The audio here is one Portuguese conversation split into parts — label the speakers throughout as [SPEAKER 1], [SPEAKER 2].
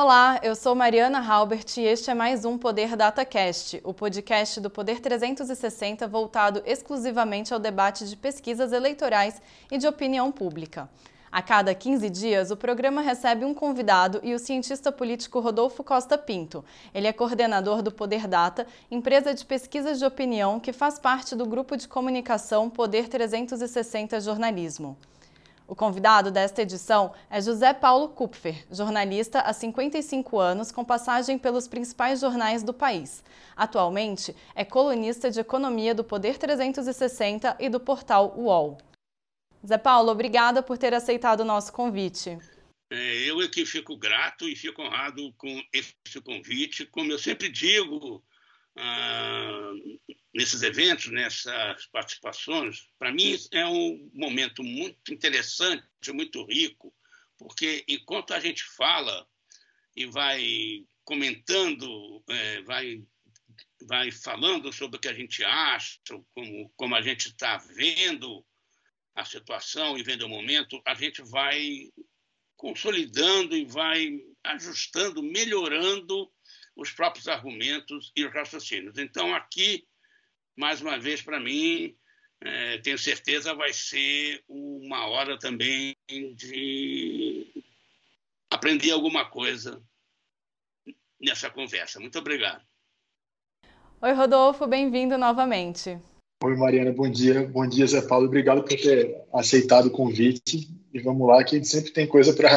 [SPEAKER 1] Olá, eu sou Mariana Halbert e este é mais um Poder DataCast, o podcast do Poder 360 voltado exclusivamente ao debate de pesquisas eleitorais e de opinião pública. A cada 15 dias, o programa recebe um convidado e o cientista político Rodolfo Costa Pinto. Ele é coordenador do Poder Data, empresa de pesquisas de opinião que faz parte do grupo de comunicação Poder 360 Jornalismo. O convidado desta edição é José Paulo Kupfer, jornalista há 55 anos, com passagem pelos principais jornais do país. Atualmente, é colunista de economia do Poder 360 e do portal UOL. Zé Paulo, obrigada por ter aceitado o nosso convite.
[SPEAKER 2] É, eu aqui fico grato e fico honrado com esse convite. Como eu sempre digo, ah, nesses eventos, nessas participações, para mim é um momento muito interessante, muito rico, porque enquanto a gente fala e vai comentando, é, vai, vai falando sobre o que a gente acha, como, como a gente está vendo a situação e vendo o momento, a gente vai consolidando e vai ajustando, melhorando os próprios argumentos e os raciocínios. Então, aqui, mais uma vez, para mim, é, tenho certeza vai ser uma hora também de aprender alguma coisa nessa conversa. Muito obrigado.
[SPEAKER 1] Oi, Rodolfo, bem-vindo novamente.
[SPEAKER 3] Oi, Mariana, bom dia. Bom dia, Zé Paulo. Obrigado por ter aceitado o convite. E vamos lá, que a gente sempre tem coisa para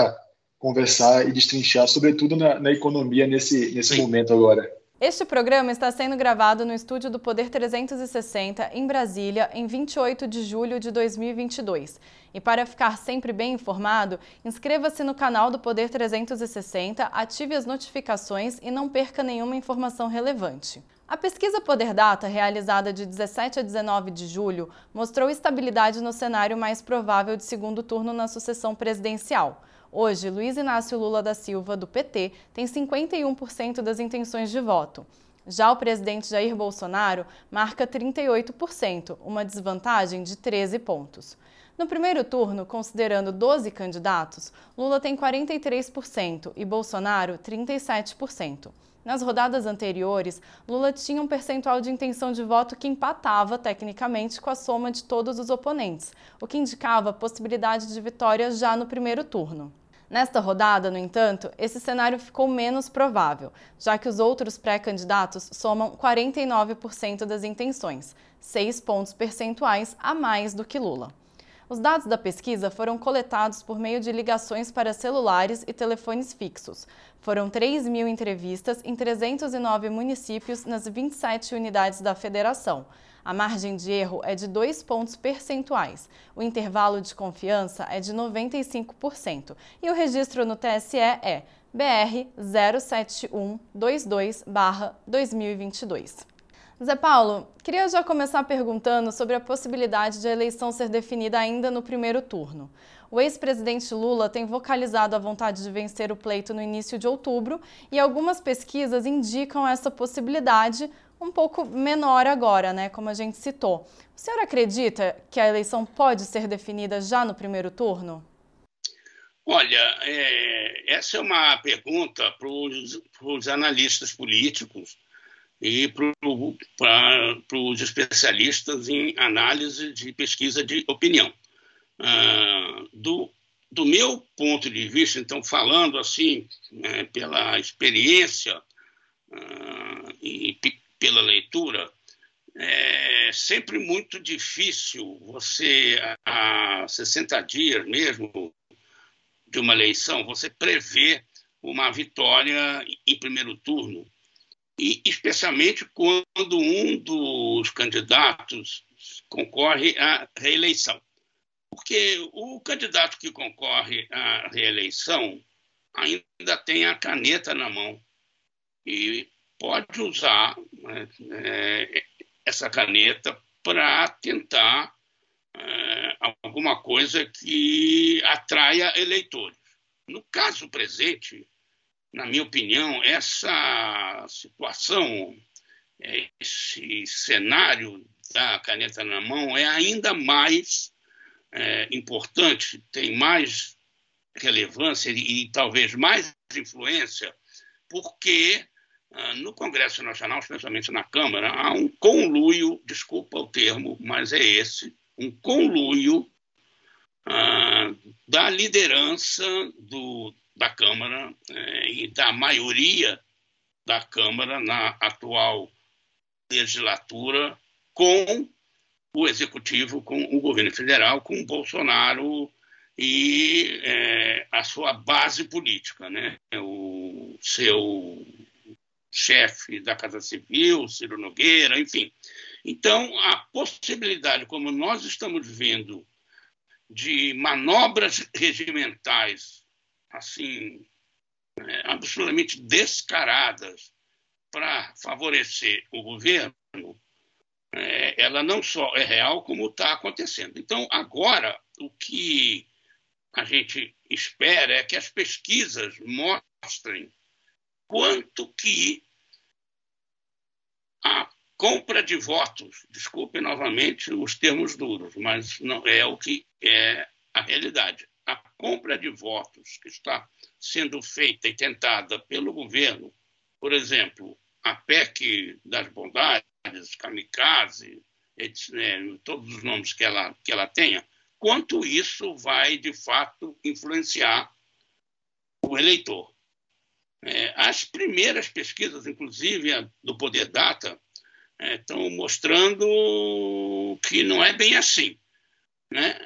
[SPEAKER 3] conversar e destrinchar, sobretudo na, na economia nesse, nesse momento agora.
[SPEAKER 1] Este programa está sendo gravado no estúdio do Poder 360, em Brasília, em 28 de julho de 2022. E para ficar sempre bem informado, inscreva-se no canal do Poder 360, ative as notificações e não perca nenhuma informação relevante. A pesquisa Poder Data, realizada de 17 a 19 de julho, mostrou estabilidade no cenário mais provável de segundo turno na sucessão presidencial. Hoje, Luiz Inácio Lula da Silva, do PT, tem 51% das intenções de voto. Já o presidente Jair Bolsonaro marca 38%, uma desvantagem de 13 pontos. No primeiro turno, considerando 12 candidatos, Lula tem 43% e Bolsonaro 37%. Nas rodadas anteriores, Lula tinha um percentual de intenção de voto que empatava, tecnicamente, com a soma de todos os oponentes, o que indicava possibilidade de vitória já no primeiro turno. Nesta rodada, no entanto, esse cenário ficou menos provável, já que os outros pré-candidatos somam 49% das intenções, 6 pontos percentuais a mais do que Lula. Os dados da pesquisa foram coletados por meio de ligações para celulares e telefones fixos. Foram 3 mil entrevistas em 309 municípios nas 27 unidades da federação. A margem de erro é de 2 pontos percentuais. O intervalo de confiança é de 95%. E o registro no TSE é BR 07122-2022. Zé Paulo, queria já começar perguntando sobre a possibilidade de a eleição ser definida ainda no primeiro turno. O ex-presidente Lula tem vocalizado a vontade de vencer o pleito no início de outubro e algumas pesquisas indicam essa possibilidade um pouco menor agora, né, como a gente citou. O senhor acredita que a eleição pode ser definida já no primeiro turno?
[SPEAKER 2] Olha, é, essa é uma pergunta para os analistas políticos e para os especialistas em análise de pesquisa de opinião. Ah, do, do meu ponto de vista, então, falando assim, né, pela experiência ah, e pela leitura, é sempre muito difícil você, há 60 dias mesmo de uma eleição, você prever uma vitória em primeiro turno e especialmente quando um dos candidatos concorre à reeleição. Porque o candidato que concorre à reeleição ainda tem a caneta na mão e pode usar né, é, essa caneta para tentar é, alguma coisa que atraia eleitores. No caso presente, na minha opinião, essa situação, esse cenário da caneta na mão é ainda mais é, importante, tem mais relevância e, e talvez mais influência, porque no Congresso Nacional, especialmente na Câmara, há um conluio, desculpa o termo, mas é esse, um conluio ah, da liderança do, da Câmara eh, e da maioria da Câmara na atual legislatura com o Executivo, com o governo federal, com Bolsonaro e é, a sua base política, né? o seu chefe da Casa Civil, Ciro Nogueira, enfim. Então, a possibilidade, como nós estamos vendo, de manobras regimentais, assim, é, absolutamente descaradas para favorecer o governo, é, ela não só é real, como está acontecendo. Então, agora, o que a gente espera é que as pesquisas mostrem quanto que a compra de votos, desculpe novamente os termos duros, mas não é o que é a realidade. A compra de votos que está sendo feita e tentada pelo governo, por exemplo, a PEC das bondades, kamikaze, né, todos os nomes que ela, que ela tenha, quanto isso vai, de fato, influenciar o eleitor. É, as primeiras pesquisas, inclusive do Poder Data, é, estão mostrando que não é bem assim. Né?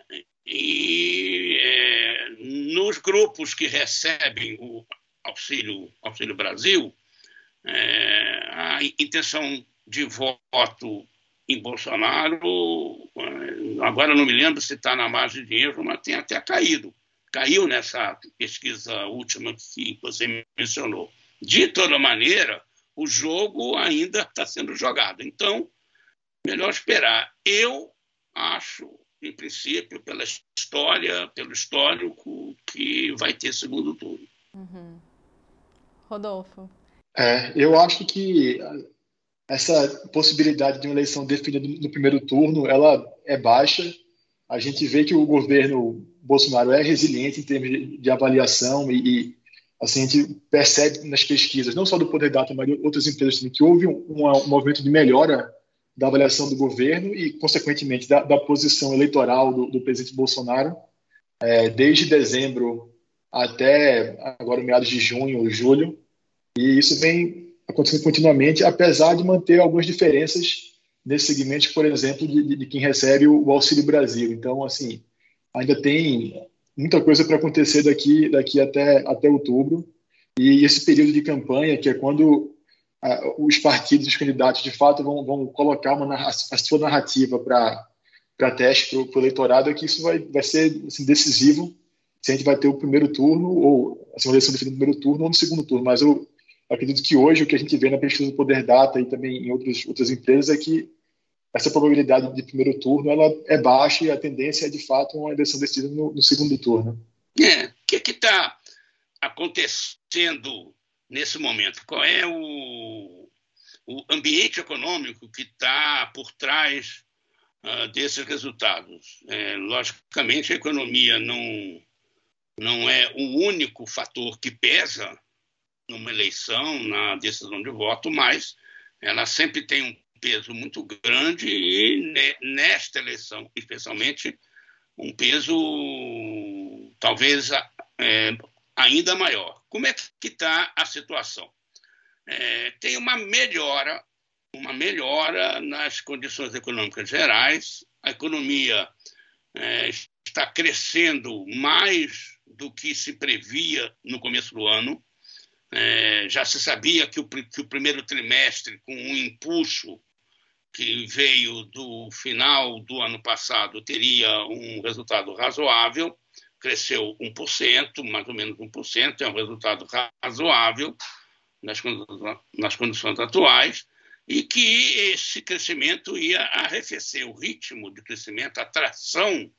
[SPEAKER 2] E é, nos grupos que recebem o Auxílio, Auxílio Brasil, é, a intenção de voto em Bolsonaro, é, agora não me lembro se está na margem de erro, mas tem até caído. Caiu nessa pesquisa última que você mencionou. De toda maneira, o jogo ainda está sendo jogado. Então, melhor esperar. Eu acho, em princípio, pela história, pelo histórico, que vai ter segundo turno.
[SPEAKER 1] Uhum. Rodolfo.
[SPEAKER 3] É, eu acho que essa possibilidade de uma eleição definida no primeiro turno, ela é baixa. A gente vê que o governo Bolsonaro é resiliente em termos de avaliação e, e assim, a gente percebe nas pesquisas, não só do Poder Data, mas de outras empresas também, que houve um, um movimento de melhora da avaliação do governo e, consequentemente, da, da posição eleitoral do, do presidente Bolsonaro, é, desde dezembro até agora meados de junho, julho, e isso vem acontecendo continuamente, apesar de manter algumas diferenças nesse segmento, por exemplo, de, de quem recebe o Auxílio Brasil. Então, assim, ainda tem muita coisa para acontecer daqui, daqui até, até outubro. E esse período de campanha, que é quando uh, os partidos, os candidatos, de fato, vão, vão colocar uma, a sua narrativa para teste, para o eleitorado, é que isso vai, vai ser assim, decisivo se a gente vai ter o primeiro turno, ou assim, uma eleição definida no primeiro turno ou no segundo turno. Mas eu acredito que hoje o que a gente vê na pesquisa do Poder Data e também em outras empresas é que essa probabilidade de primeiro turno ela é baixa e a tendência é, de fato, uma eleição decidida no, no segundo turno.
[SPEAKER 2] É, o que está acontecendo nesse momento? Qual é o, o ambiente econômico que está por trás uh, desses resultados? É, logicamente, a economia não, não é o único fator que pesa numa eleição, na decisão de voto, mas ela sempre tem um peso muito grande e nesta eleição, especialmente, um peso talvez é, ainda maior. Como é que está a situação? É, tem uma melhora, uma melhora nas condições econômicas gerais. A economia é, está crescendo mais do que se previa no começo do ano. É, já se sabia que o, que o, primeiro trimestre, com um impulso que veio do final do ano passado, teria um resultado razoável, cresceu 1%, mais ou menos 1%, é um resultado razoável nas, nas condições atuais, e que esse crescimento ia arrefecer o ritmo de crescimento, a tração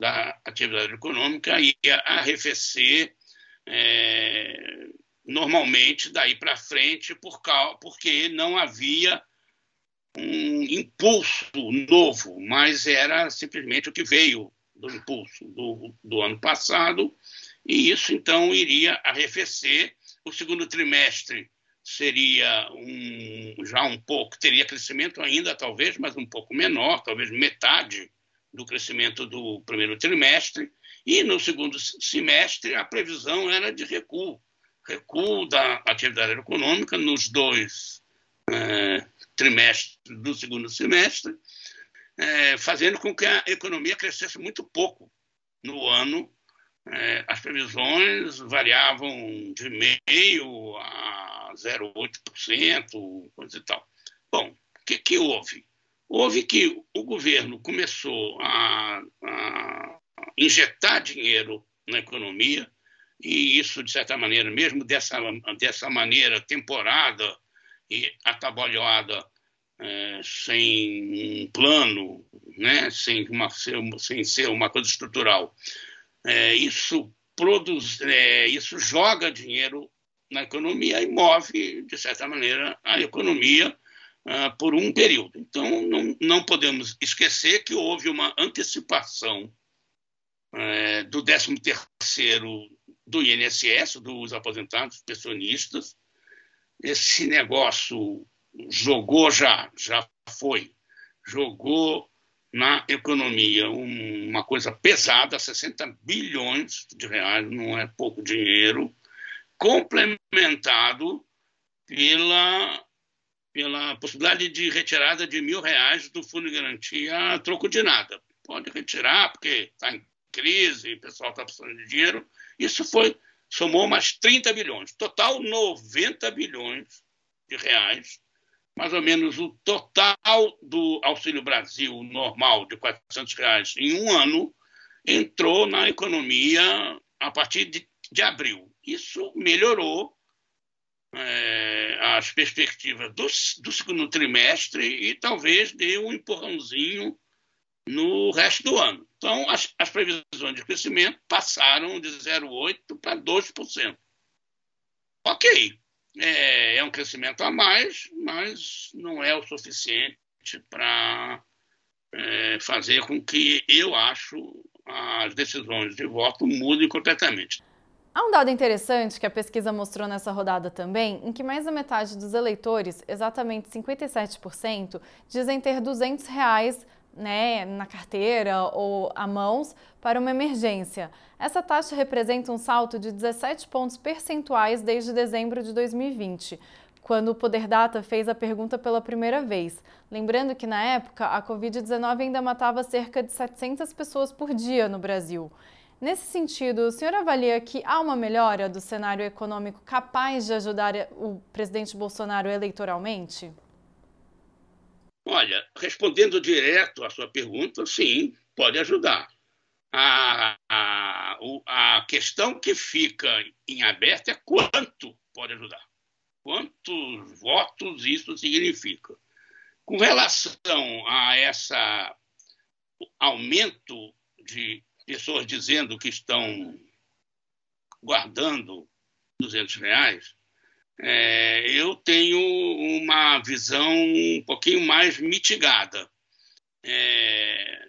[SPEAKER 2] da atividade econômica ia arrefecer é, normalmente daí para frente, por, porque não havia um impulso novo, mas era simplesmente o que veio do impulso do, do ano passado e isso então iria arrefecer. O segundo trimestre seria um, já um pouco, teria crescimento ainda, talvez, mas um pouco menor, talvez metade do crescimento do primeiro trimestre. E no segundo semestre, a previsão era de recuo recuo da atividade econômica nos dois é, trimestres do segundo semestre, é, fazendo com que a economia crescesse muito pouco no ano. É, as previsões variavam de meio a 0,8%, coisa e tal. Bom, o que, que houve? Houve que o governo começou a, a injetar dinheiro na economia, e isso, de certa maneira, mesmo dessa, dessa maneira temporada e atabalhoada, é, sem um plano, né, sem, uma, sem ser uma coisa estrutural, é, isso, produz, é, isso joga dinheiro na economia e move, de certa maneira, a economia uh, por um período. Então, não, não podemos esquecer que houve uma antecipação é, do 13º do INSS, dos aposentados pensionistas. Esse negócio jogou já, já foi, jogou na economia uma coisa pesada, 60 bilhões de reais, não é pouco dinheiro, complementado pela, pela possibilidade de retirada de mil reais do fundo de garantia a troco de nada. Pode retirar, porque está em crise, o pessoal está precisando de dinheiro. Isso foi somou mais 30 bilhões. Total, 90 bilhões de reais. Mais ou menos o total do Auxílio Brasil normal de 400 reais em um ano entrou na economia a partir de, de abril. Isso melhorou é, as perspectivas do, do segundo trimestre e talvez deu um empurrãozinho no resto do ano. Então, as, as previsões de crescimento passaram de 0,8% para 2%. Ok, é, é, um crescimento a mais, mas não é o suficiente para é, fazer com que eu acho as decisões de voto mudem completamente.
[SPEAKER 1] Há um dado interessante que a pesquisa mostrou nessa rodada também, em que mais da metade dos eleitores, exatamente 57%, dizem ter 200 reais né, na carteira ou a mãos para uma emergência. Essa taxa representa um salto de 17 pontos percentuais desde dezembro de 2020, quando o Poder Data fez a pergunta pela primeira vez. Lembrando que na época a Covid-19 ainda matava cerca de 700 pessoas por dia no Brasil. Nesse sentido, o senhor avalia que há uma melhora do cenário econômico capaz de ajudar o presidente Bolsonaro eleitoralmente?
[SPEAKER 2] Olha, respondendo direto à sua pergunta, sim, pode ajudar. A, a, a questão que fica em aberto é quanto pode ajudar. Quantos votos isso significa. Com relação a esse aumento de pessoas dizendo que estão guardando 200 reais, é, eu tenho uma visão um pouquinho mais mitigada. É,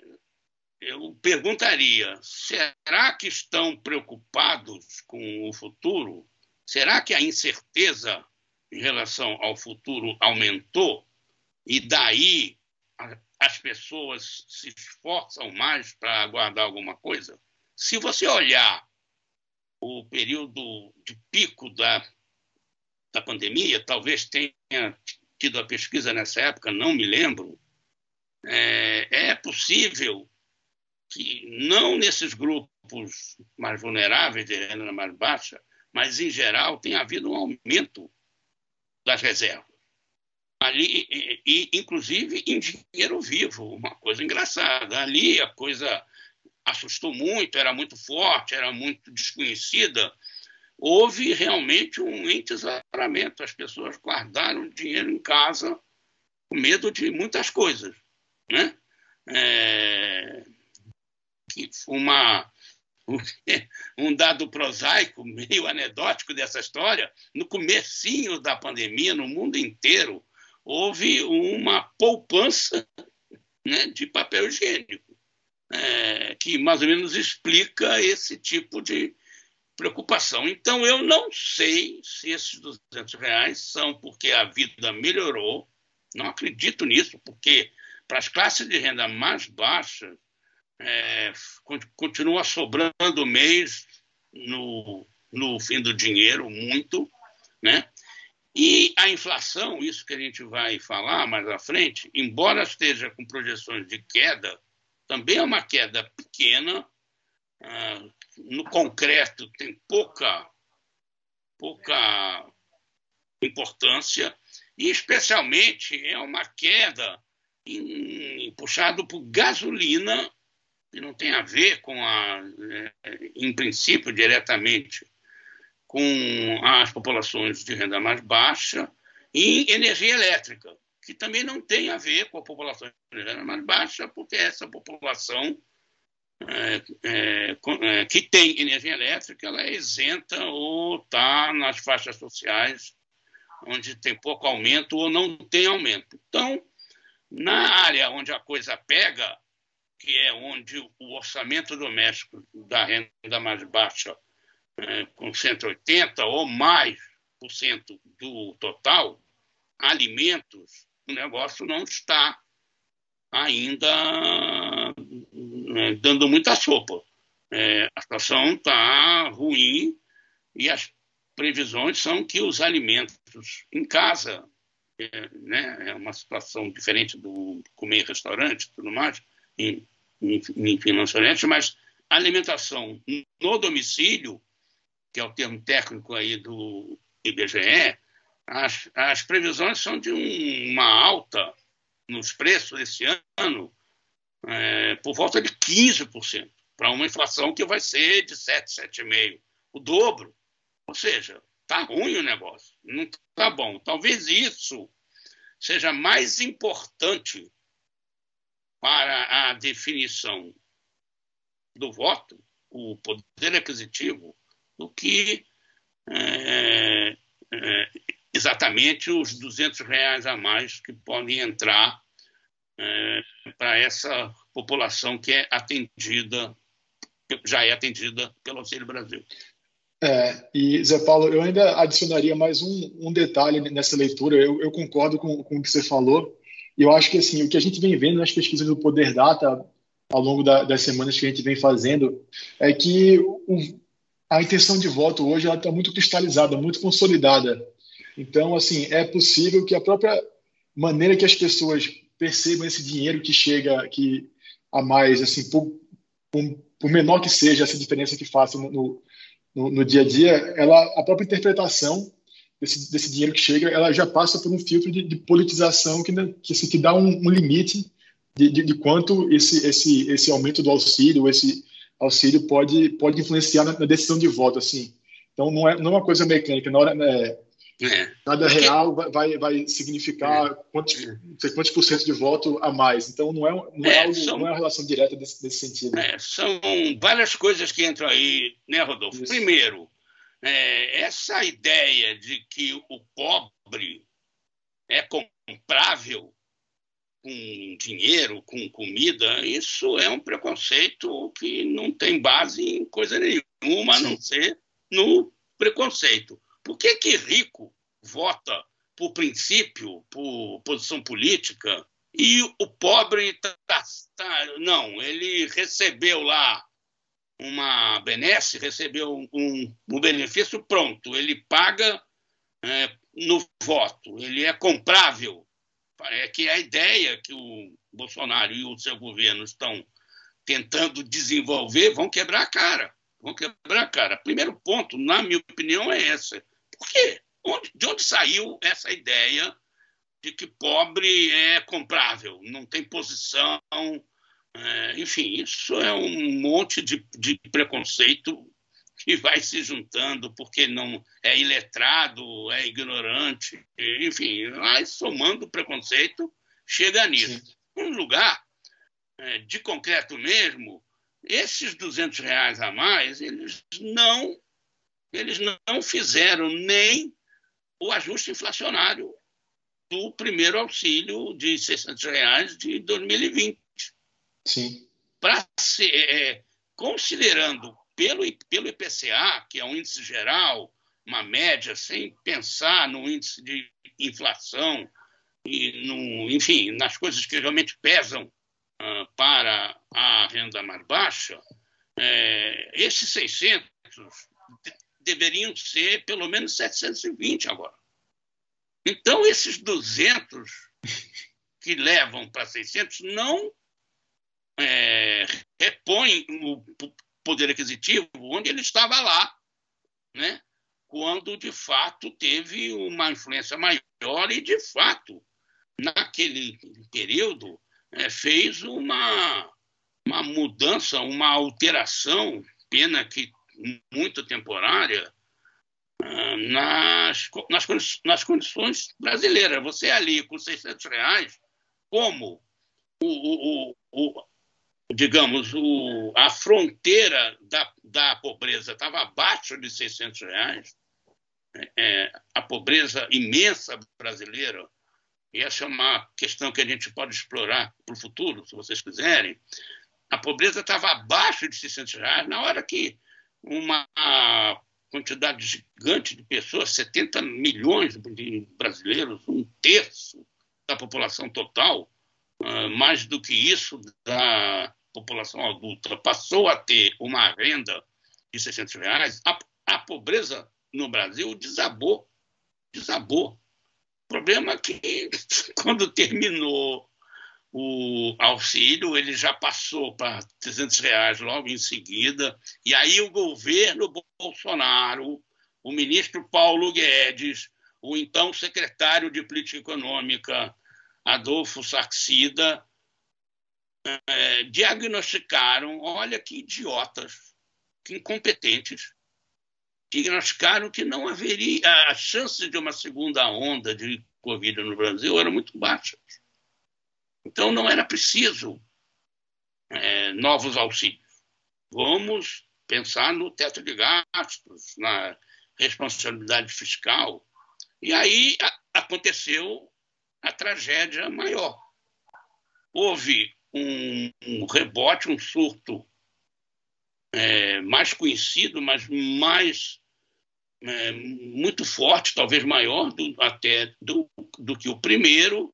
[SPEAKER 2] eu perguntaria: será que estão preocupados com o futuro? Será que a incerteza em relação ao futuro aumentou? E daí as pessoas se esforçam mais para guardar alguma coisa? Se você olhar o período de pico da da pandemia, talvez tenha tido a pesquisa nessa época, não me lembro, é, é possível que, não nesses grupos mais vulneráveis, de renda mais baixa, mas, em geral, tenha havido um aumento das reservas. Ali, e, e, inclusive em dinheiro vivo, uma coisa engraçada. Ali a coisa assustou muito, era muito forte, era muito desconhecida, houve realmente um entesouramento. As pessoas guardaram dinheiro em casa com medo de muitas coisas. Né? É, uma, um dado prosaico, meio anedótico dessa história, no comecinho da pandemia, no mundo inteiro, houve uma poupança né, de papel higiênico, é, que mais ou menos explica esse tipo de, preocupação. Então, eu não sei se esses 200 reais são porque a vida melhorou, não acredito nisso, porque para as classes de renda mais baixa, é, continua sobrando mês no, no fim do dinheiro, muito, né? E a inflação, isso que a gente vai falar mais à frente, embora esteja com projeções de queda, também é uma queda pequena, ah, no concreto tem pouca, pouca importância, e especialmente é uma queda em, puxado por gasolina, que não tem a ver com a, é, em princípio, diretamente com as populações de renda mais baixa, e energia elétrica, que também não tem a ver com a população de renda mais baixa, porque essa população é, é, é, que tem energia elétrica, ela é isenta ou está nas faixas sociais onde tem pouco aumento ou não tem aumento. Então, na área onde a coisa pega, que é onde o orçamento doméstico da renda mais baixa, é, com 180 ou mais por cento do total, alimentos, o negócio não está ainda é, dando muita sopa. É, a situação está ruim e as previsões são que os alimentos em casa, é, né, é uma situação diferente do comer em restaurante tudo mais, em, enfim, lanchonete, mas a alimentação no domicílio, que é o termo técnico aí do IBGE, as, as previsões são de um, uma alta nos preços esse ano é, por volta de 15%, para uma inflação que vai ser de 7, 7,5%, o dobro. Ou seja, está ruim o negócio, não está bom. Talvez isso seja mais importante para a definição do voto, o poder aquisitivo, do que é, é, exatamente os 200 reais a mais que podem entrar é, para essa população que é atendida, já é atendida pelo Auxílio Brasil.
[SPEAKER 3] É, e, Zé Paulo, eu ainda adicionaria mais um, um detalhe nessa leitura. Eu, eu concordo com, com, o que você falou. Eu acho que assim, o que a gente vem vendo nas pesquisas do Poder Data ao longo da, das semanas que a gente vem fazendo é que o, a intenção de voto hoje está muito cristalizada, muito consolidada. Então, assim, é possível que a própria maneira que as pessoas percebam esse dinheiro que chega que a mais, assim, por, por, por menor que seja essa diferença que faça no, no, no, dia a dia, ela, a própria interpretação desse, desse, dinheiro que chega, ela já passa por um filtro de, de politização que, que, assim, que dá um, um limite de, de, de, quanto esse, esse, esse aumento do auxílio, esse auxílio pode, pode influenciar na, na decisão de voto, assim. Então, não é, não é uma coisa mecânica. Na hora, né, é. Cada real vai, vai significar é. quantos, quantos por cento de voto a mais. Então, não é, não é, é algo, são, não é uma relação direta desse, desse sentido.
[SPEAKER 2] É, são várias coisas que entram aí, né, Rodolfo? Isso. Primeiro, é, essa ideia de que o pobre é comprável com dinheiro, com comida, isso é um preconceito que não tem base em coisa nenhuma, Sim. a não ser no preconceito. Por que, que rico vota por princípio, por posição política, e o pobre tá, tá, não, ele recebeu lá uma benesse, recebeu um, um benefício, pronto, ele paga é, no voto, ele é comprável. É que a ideia que o Bolsonaro e o seu governo estão tentando desenvolver vão quebrar a cara. Vão quebrar a cara. Primeiro ponto, na minha opinião, é esse. Por quê? Onde, de onde saiu essa ideia de que pobre é comprável, não tem posição? É, enfim, isso é um monte de, de preconceito que vai se juntando porque não é iletrado, é ignorante, enfim, vai somando preconceito, chega nisso. Sim. Um lugar é, de concreto mesmo, esses 200 reais a mais, eles não eles não fizeram nem o ajuste inflacionário do primeiro auxílio de 600 reais de 2020.
[SPEAKER 3] Sim.
[SPEAKER 2] Para ser, é, considerando pelo, pelo IPCA, que é um índice geral, uma média, sem pensar no índice de inflação e, no, enfim, nas coisas que realmente pesam uh, para a renda mais baixa, é, esses 600 deveriam ser pelo menos 720 agora. Então, esses 200 que levam para 600 não é, repõem o poder aquisitivo onde ele estava lá, né? quando de fato teve uma influência maior e de fato naquele período é, fez uma, uma mudança, uma alteração, pena que muito temporária, ah, nas, nas, nas condições brasileiras. Você ali com 600 reais, como o, o, o, digamos, o, a fronteira da, da pobreza estava abaixo de 600 reais, é, a pobreza imensa brasileira, e essa é uma questão que a gente pode explorar para o futuro, se vocês quiserem, a pobreza estava abaixo de 600 reais na hora que uma quantidade gigante de pessoas, 70 milhões de brasileiros, um terço da população total, ah, mais do que isso da população adulta, passou a ter uma renda de 600 reais, a, a pobreza no Brasil desabou. Desabou. O problema é que, quando terminou o auxílio, ele já passou para 300 reais logo em seguida, e aí o governo Bolsonaro, o ministro Paulo Guedes, o então secretário de Política Econômica, Adolfo Saxida, é, diagnosticaram, olha que idiotas, que incompetentes, diagnosticaram que não haveria, a chance de uma segunda onda de Covid no Brasil era muito baixa. Então, não era preciso é, novos auxílios. Vamos pensar no teto de gastos, na responsabilidade fiscal. E aí a, aconteceu a tragédia maior. Houve um, um rebote, um surto é, mais conhecido, mas mais é, muito forte, talvez maior do, até do, do que o primeiro,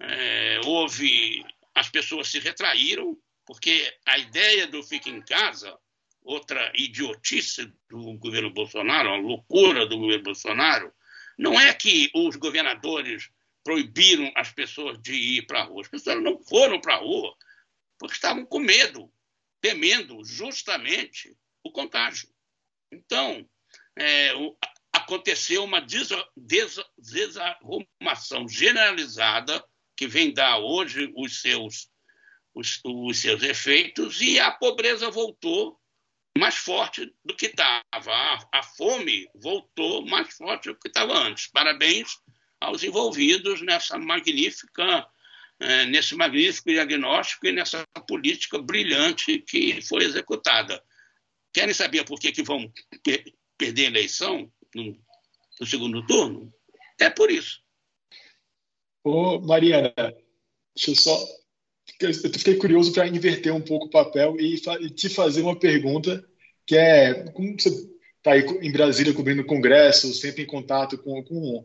[SPEAKER 2] é, houve as pessoas se retraíram porque a ideia do fique em casa, outra idiotice do governo Bolsonaro, uma loucura do governo Bolsonaro, não é que os governadores proibiram as pessoas de ir para a rua. As pessoas não foram para a rua porque estavam com medo, temendo justamente o contágio. Então, é, aconteceu uma desarrumação generalizada que vem dar hoje os seus, os, os seus efeitos, e a pobreza voltou mais forte do que estava. A, a, fome voltou mais forte do que estava antes. Parabéns aos envolvidos nessa magnífica, é, nesse magnífico diagnóstico e nessa política brilhante que foi executada. Querem saber por que, que vão per perder a eleição no, no segundo turno? É por isso.
[SPEAKER 3] Ô, Mariana, deixa eu só. Eu fiquei curioso para inverter um pouco o papel e, te fazer uma pergunta que é: como você está aí em Brasília cobrindo o Congresso, sempre em contato com, com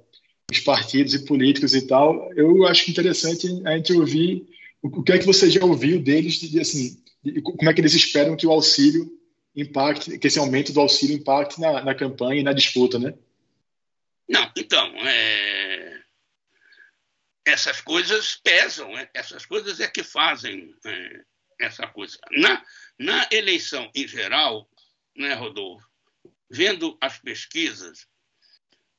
[SPEAKER 3] os partidos e políticos e tal, eu acho interessante a gente ouvir o, que é que você já ouviu deles, de, assim, de, como é que eles esperam que o auxílio impacte, que esse aumento do auxílio impacte na, na campanha e na disputa, né?
[SPEAKER 2] Não, então, é essas coisas pesam, né? essas coisas é que fazem é, essa coisa. Na, na eleição em geral, né, Rodolfo, vendo as pesquisas,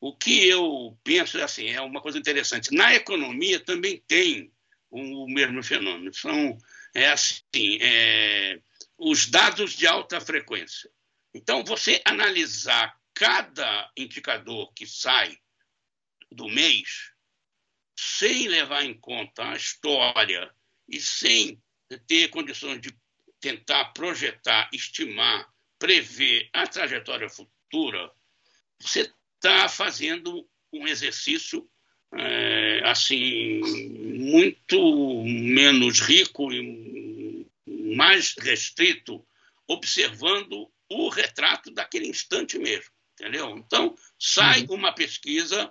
[SPEAKER 2] o que eu penso é assim, é uma coisa interessante. Na economia também tem o, mesmo fenômeno. São é assim, é, os dados de alta frequência. Então, você analisar cada indicador que sai do mês, sem levar em conta a história e sem ter condições de tentar projetar, estimar, prever a trajetória futura, você está fazendo um exercício é, assim muito menos rico e mais restrito, observando o retrato daquele instante mesmo, entendeu? Então, sai uhum. uma pesquisa,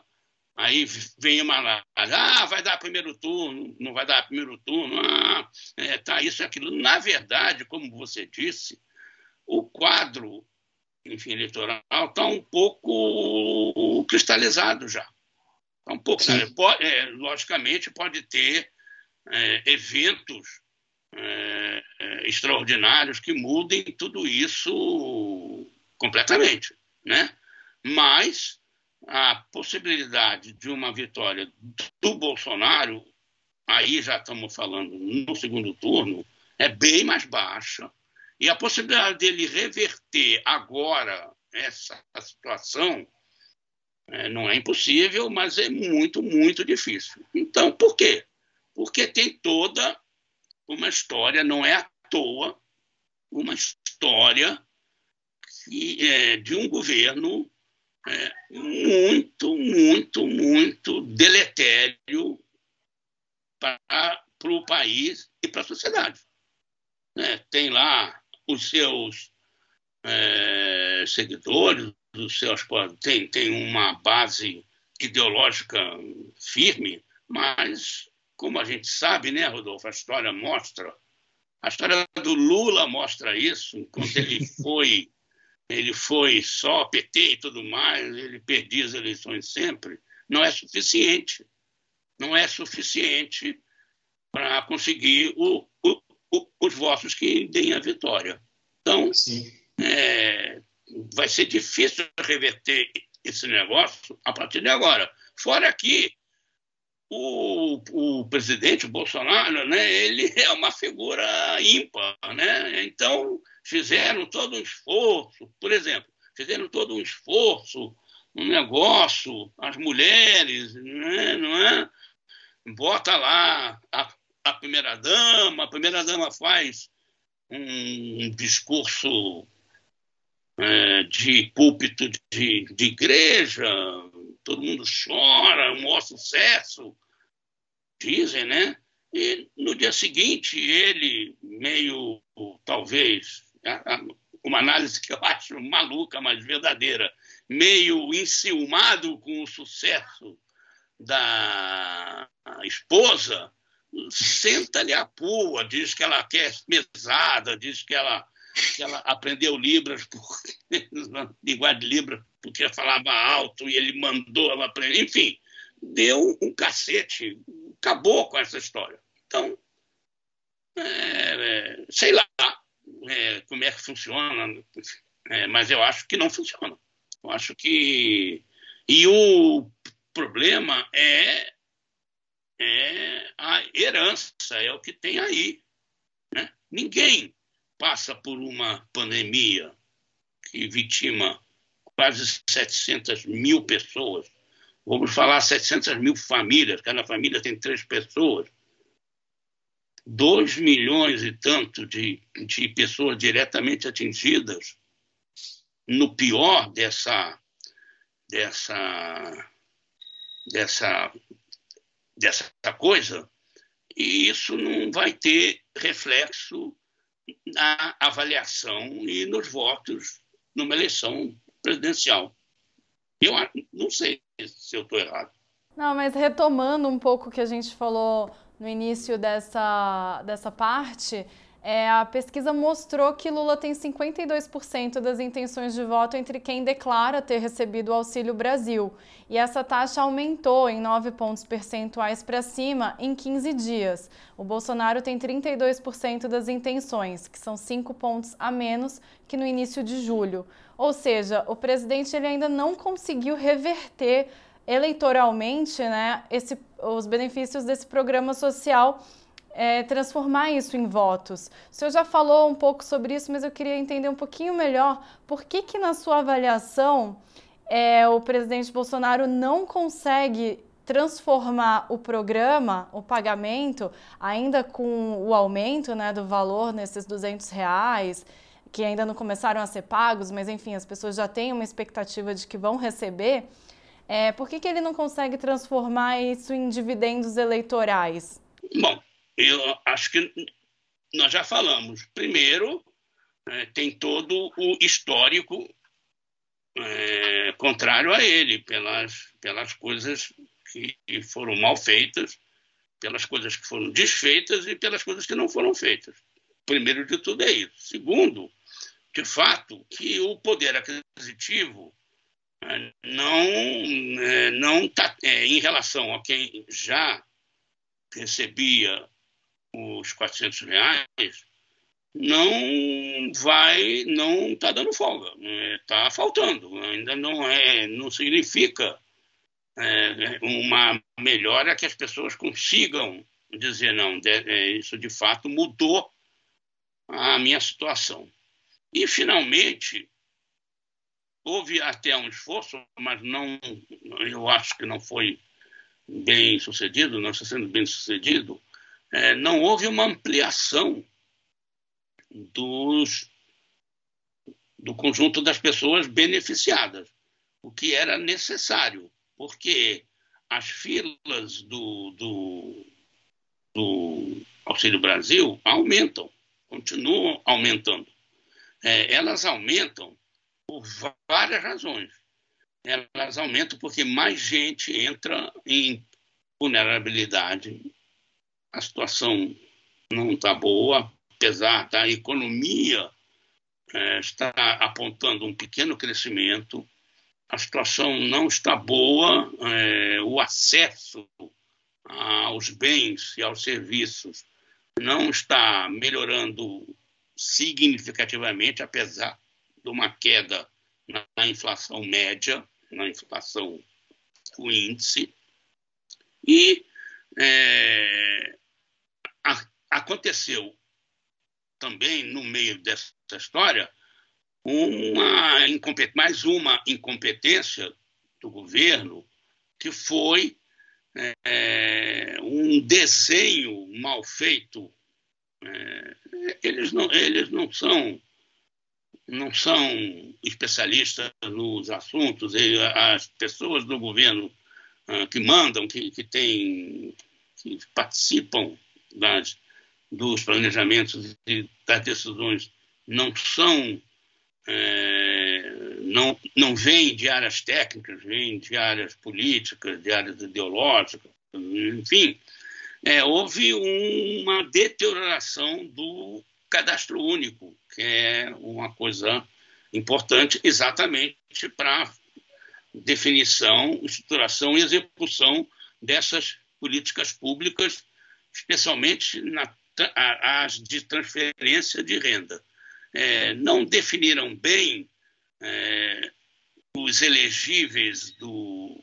[SPEAKER 2] aí vem uma lá, ah, vai dar primeiro turno, não vai dar primeiro turno, ah, é, tá isso e aquilo. Na verdade, como você disse, o quadro, enfim, eleitoral está um pouco cristalizado já. Está um pouco, pode, é, logicamente, pode ter é, eventos é, é, extraordinários que mudem tudo isso completamente, né? Mas a possibilidade de uma vitória do Bolsonaro, aí já estamos falando no segundo turno, é bem mais baixa. E a possibilidade dele reverter agora essa situação é, não é impossível, mas é muito, muito difícil. Então, por quê? Porque tem toda uma história, não é à toa, uma história que, é, de um governo é, muito, muito, muito deletério para o país e para a sociedade. É, tem lá os seus é, seguidores, os seus, tem, tem uma base ideológica firme, mas como a gente sabe, né, Rodolfo, a história mostra, a história do Lula mostra isso, enquanto ele foi, ele foi só PT e tudo mais, ele perdia as eleições sempre, não é suficiente. Não é suficiente para conseguir o, o, o, os votos que deem a vitória. Então, é, vai ser difícil reverter esse negócio a partir de agora. Fora que o, o presidente Bolsonaro, né, ele é uma figura ímpar, né? Então fizeram todo um esforço, por exemplo, fizeram todo um esforço, um negócio, as mulheres, né, não é? Bota lá a, a primeira dama, a primeira dama faz um, discurso é, de púlpito de, de igreja, todo mundo chora, um maior sucesso, dizem, né? E no dia seguinte, ele, meio, talvez, uma análise que eu acho maluca, mas verdadeira, meio enciumado com o sucesso da esposa, senta-lhe a pua, diz que ela quer mesada, diz que ela, que ela aprendeu Libras, por, linguagem de Libras, porque falava alto e ele mandou ela aprender. Enfim, deu um cacete, acabou com essa história. Então, é, é, sei lá é, como é que funciona, é, mas eu acho que não funciona. Eu acho que. E o problema é, é a herança, é o que tem aí. Né? Ninguém passa por uma pandemia que vitima quase 700 mil pessoas. Vamos falar 700 mil famílias, cada família tem três pessoas. 2 milhões e tanto de, de pessoas diretamente atingidas no pior dessa, dessa, dessa, dessa coisa, e isso não vai ter reflexo na avaliação e nos votos numa eleição presidencial. Eu não sei se eu estou errado.
[SPEAKER 1] Não, mas retomando um pouco o que a gente falou no início dessa, dessa parte, é, a pesquisa mostrou que Lula tem 52% das intenções de voto entre quem declara ter recebido o Auxílio Brasil. E essa taxa aumentou em 9 pontos percentuais para cima em 15 dias. O Bolsonaro tem 32% das intenções, que são 5 pontos a menos que no início de julho. Ou seja, o presidente ele ainda não conseguiu reverter eleitoralmente né, esse, os benefícios desse programa social é, transformar isso em votos. O senhor já falou um pouco sobre isso, mas eu queria entender um pouquinho melhor por que, que na sua avaliação, é, o presidente Bolsonaro não consegue transformar o programa, o pagamento, ainda com o aumento né, do valor nesses 200 reais, que ainda não começaram a ser pagos, mas enfim, as pessoas já têm uma expectativa de que vão receber. É, por que, que ele não consegue transformar isso em dividendos eleitorais?
[SPEAKER 2] Bom, eu acho que nós já falamos. Primeiro, é, tem todo o histórico é, contrário a ele, pelas, pelas coisas que foram mal feitas, pelas coisas que foram desfeitas e pelas coisas que não foram feitas. Primeiro de tudo é isso. Segundo, de fato, que o poder aquisitivo é, não é, não está é, em relação a quem já recebia os 400 reais não vai, não está dando folga, está né? faltando, ainda não é, não significa é, uma melhora que as pessoas consigam dizer não, de, é, isso de fato mudou a minha situação. E finalmente houve até um esforço, mas não, eu acho que não foi bem sucedido, não está sendo bem sucedido, é, não houve uma ampliação dos, do conjunto das pessoas beneficiadas, o que era necessário, porque as filas do, do, do Auxílio Brasil aumentam, continuam aumentando. É, elas aumentam por várias razões. Elas aumentam porque mais gente entra em vulnerabilidade. A situação não está boa, apesar da economia é, estar apontando um pequeno crescimento, a situação não está boa, é, o acesso aos bens e aos serviços não está melhorando significativamente, apesar de uma queda na inflação média, na inflação, o índice. E é, a, aconteceu também, no meio dessa história, uma mais uma incompetência do governo, que foi é, um desenho mal feito. É, eles, não, eles não são não são especialistas nos assuntos, as pessoas do governo ah, que mandam, que, que, tem, que participam das, dos planejamentos e das decisões não são é, não não vêm de áreas técnicas, vêm de áreas políticas, de áreas ideológicas, enfim, é, houve uma deterioração do cadastro único, que é uma coisa importante exatamente para definição, estruturação e execução dessas políticas públicas, especialmente na as de transferência de renda. É, não definiram bem é, os elegíveis do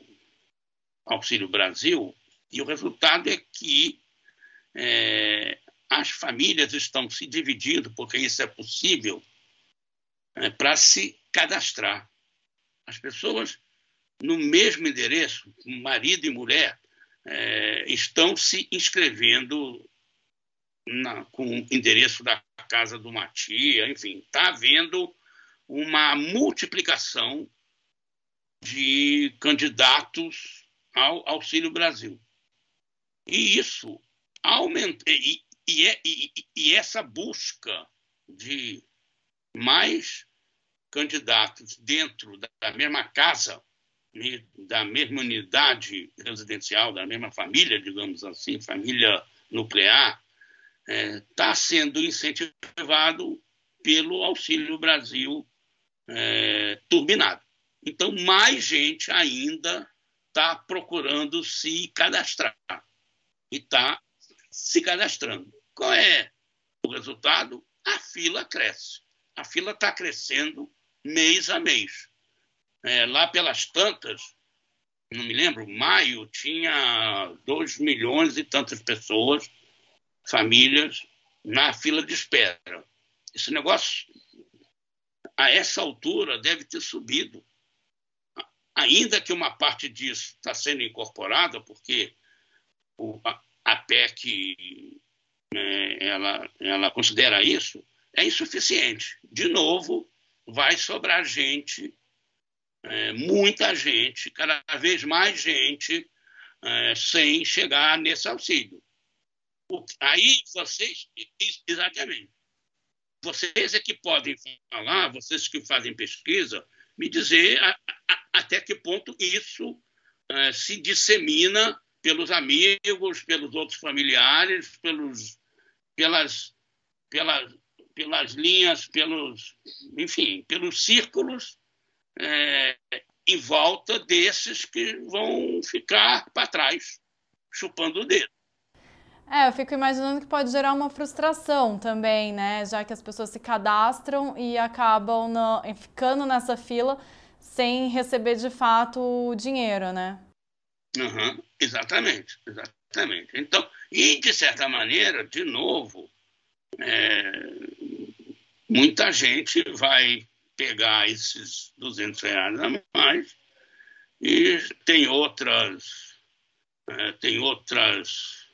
[SPEAKER 2] Auxílio Brasil, e o resultado é que é, as famílias estão se dividindo, porque isso é possível, é, para se cadastrar. As pessoas no mesmo endereço, marido e mulher, é, estão se inscrevendo na, com o endereço da casa de uma tia, enfim, está havendo uma multiplicação de candidatos ao Auxílio Brasil. E isso aumenta, e, e, é, e, e essa busca de mais candidatos dentro da mesma casa, da mesma unidade residencial, da mesma família, digamos assim, família nuclear, está é, sendo incentivado pelo Auxílio Brasil é, turbinado. Então, mais gente ainda está procurando se cadastrar e está se cadastrando. Qual é o resultado? A fila cresce. A fila está crescendo mês a mês. É, lá pelas tantas, não me lembro, maio tinha 2 milhões e tantas pessoas famílias na fila de espera. Esse negócio, a essa altura, deve ter subido. Ainda que uma parte disso está sendo incorporada, porque a PEC né, ela, ela considera isso, é insuficiente. De novo, vai sobrar gente, é, muita gente, cada vez mais gente, é, sem chegar nesse auxílio. Aí vocês, exatamente, vocês é que podem falar, vocês que fazem pesquisa, me dizer a, a, até que ponto isso é, se dissemina pelos amigos, pelos outros familiares, pelos, pelas, pelas, pelas linhas, pelos, enfim, pelos círculos é, em volta desses que vão ficar para trás, chupando o dedo.
[SPEAKER 1] É, eu fico imaginando que pode gerar uma frustração também, né? Já que as pessoas se cadastram e acabam no, ficando nessa fila sem receber de fato o dinheiro, né?
[SPEAKER 2] Uhum, exatamente, exatamente. Então, e de certa maneira, de novo, é, muita gente vai pegar esses 200 reais a mais e tem outras, é, tem outras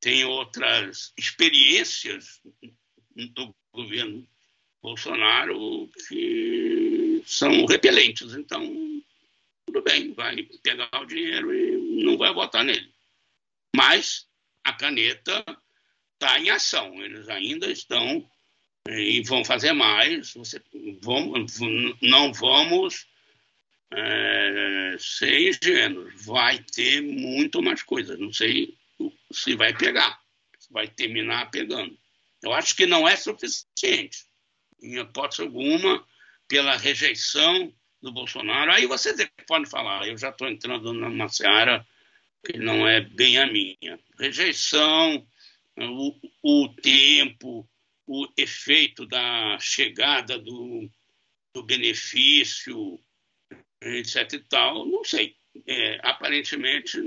[SPEAKER 2] tem outras experiências do governo Bolsonaro que são repelentes. Então, tudo bem, vai pegar o dinheiro e não vai votar nele. Mas a caneta está em ação, eles ainda estão e vão fazer mais. Você, vamos, não vamos é, ser ingênuos, vai ter muito mais coisas. Não sei se vai pegar, se vai terminar pegando. Eu acho que não é suficiente, em hipótese alguma, pela rejeição do Bolsonaro. Aí você pode falar, eu já estou entrando numa seara que não é bem a minha. Rejeição, o, o tempo, o efeito da chegada do, do benefício, etc e tal, não sei. É, aparentemente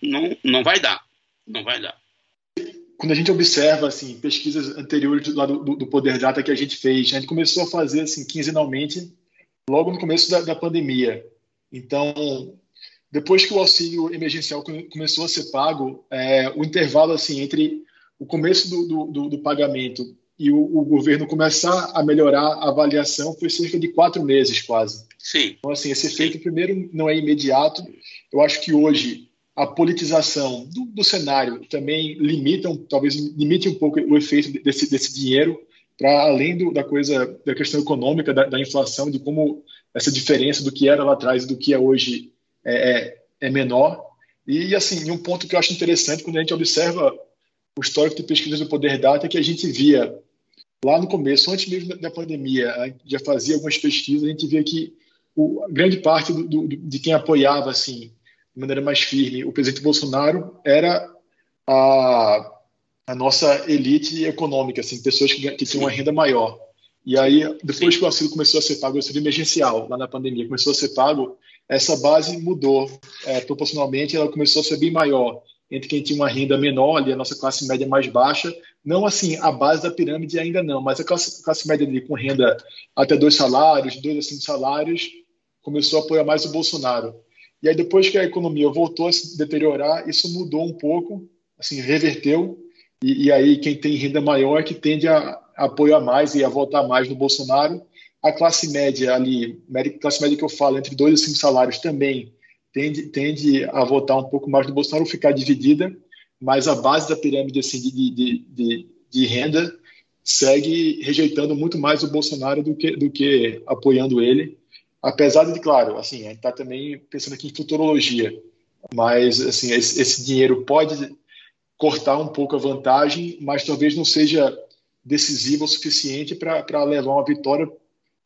[SPEAKER 2] não, não vai dar não vai dar.
[SPEAKER 3] Quando a gente observa assim pesquisas anteriores lá do, do Poder Data que a gente fez, a gente começou a fazer assim quinzenalmente, logo no começo da, da pandemia. Então, depois que o auxílio emergencial começou a ser pago, é, o intervalo assim entre o começo do, do, do pagamento e o, o, governo começar a melhorar a avaliação foi cerca de quatro meses quase.
[SPEAKER 2] Sim.
[SPEAKER 3] Então assim esse efeito Sim. primeiro não é imediato. Eu acho que hoje a politização do, do, cenário também limitam, talvez limite um pouco o efeito desse, desse dinheiro para além do, da coisa da questão econômica da, da, inflação, de como essa diferença do que era lá atrás e do que é hoje é, é, é menor. E assim, um ponto que eu acho interessante quando a gente observa o histórico de pesquisas do Poder Data é que a gente via lá no começo, antes mesmo da pandemia, a gente já fazia algumas pesquisas, a gente via que o, grande parte do, do, de quem apoiava assim de maneira mais firme o presidente Bolsonaro era a, a nossa elite econômica, assim, pessoas que, que tinham uma renda maior. E aí, depois Sim. que o auxílio começou a ser pago, o auxílio emergencial, lá na pandemia, começou a ser pago, essa base mudou é, proporcionalmente, ela começou a ser bem maior entre quem tinha uma renda menor, ali, a nossa classe média mais baixa, não assim, a base da pirâmide ainda não, mas a classe, classe média ali, com renda até dois salários, dois a cinco salários, começou a apoiar mais o Bolsonaro. E aí, depois que a economia voltou a se deteriorar, isso mudou um pouco, assim, reverteu. E, e aí, quem tem renda maior que tende a, a apoiar mais e a votar mais no Bolsonaro. A classe média ali, classe média que eu falo, entre dois e cinco salários, também tende, tende a votar um pouco mais no Bolsonaro, ficar dividida. Mas a base da pirâmide assim, de, de, de, de renda segue rejeitando muito mais o Bolsonaro do que, do que apoiando ele. Apesar de, claro, assim, a gente está também pensando aqui em futurologia, mas assim, esse, esse, dinheiro pode cortar um pouco a vantagem, mas talvez não seja decisivo o suficiente para levar uma vitória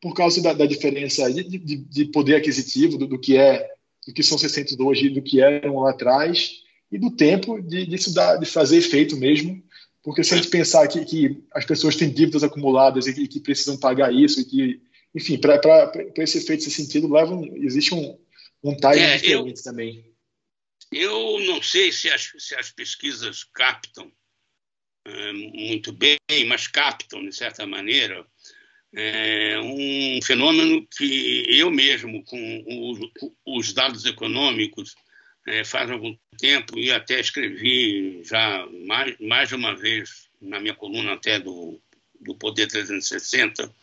[SPEAKER 3] por causa da, da diferença de, de, de, poder aquisitivo do, do, que é do que são 600 hoje do que eram lá atrás e do tempo de, de, dar, de fazer efeito mesmo porque se a gente pensar que, que as pessoas têm dívidas acumuladas e que precisam pagar isso e que enfim, para esse efeito, esse sentido, leva existe um, um timing é, diferente eu, também.
[SPEAKER 2] Eu não sei se as, se as pesquisas captam é, muito bem, mas captam, de certa maneira, é, um fenômeno que eu mesmo, com os, os dados econômicos, é, faz algum tempo e até escrevi já mais, mais de uma vez na minha coluna até do, do Poder 360,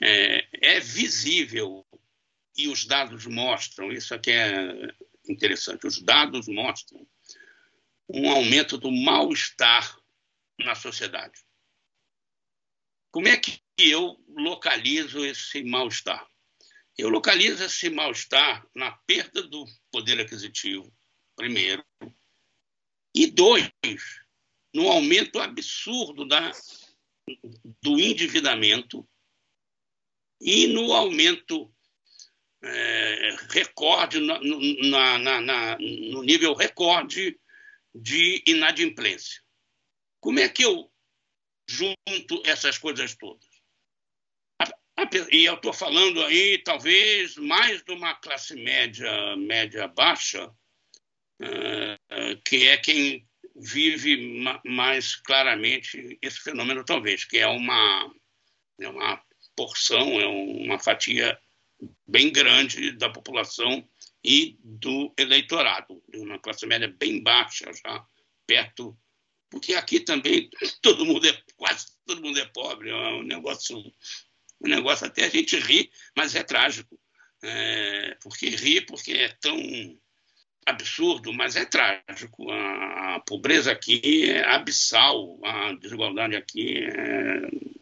[SPEAKER 2] é, é visível e os dados mostram, isso aqui é interessante, os dados mostram um aumento do mal-estar na sociedade. Como é que eu localizo esse mal-estar? Eu localizo esse mal-estar na perda do poder aquisitivo, primeiro, e dois, no aumento absurdo da, do endividamento e no aumento é, recorde, na, na, na, no nível recorde de inadimplência. Como é que eu junto essas coisas todas? E eu estou falando aí, talvez, mais de uma classe média, média baixa, é, que é quem vive mais claramente esse fenômeno, talvez, que é uma, é uma porção, é uma fatia bem grande da população e do eleitorado, de uma classe média bem baixa, já perto. Porque aqui também todo mundo é, quase todo mundo é pobre, é um negócio, um negócio até a gente ri, mas é trágico. É, porque ri porque é tão absurdo, mas é trágico. A, a pobreza aqui é abissal, a desigualdade aqui é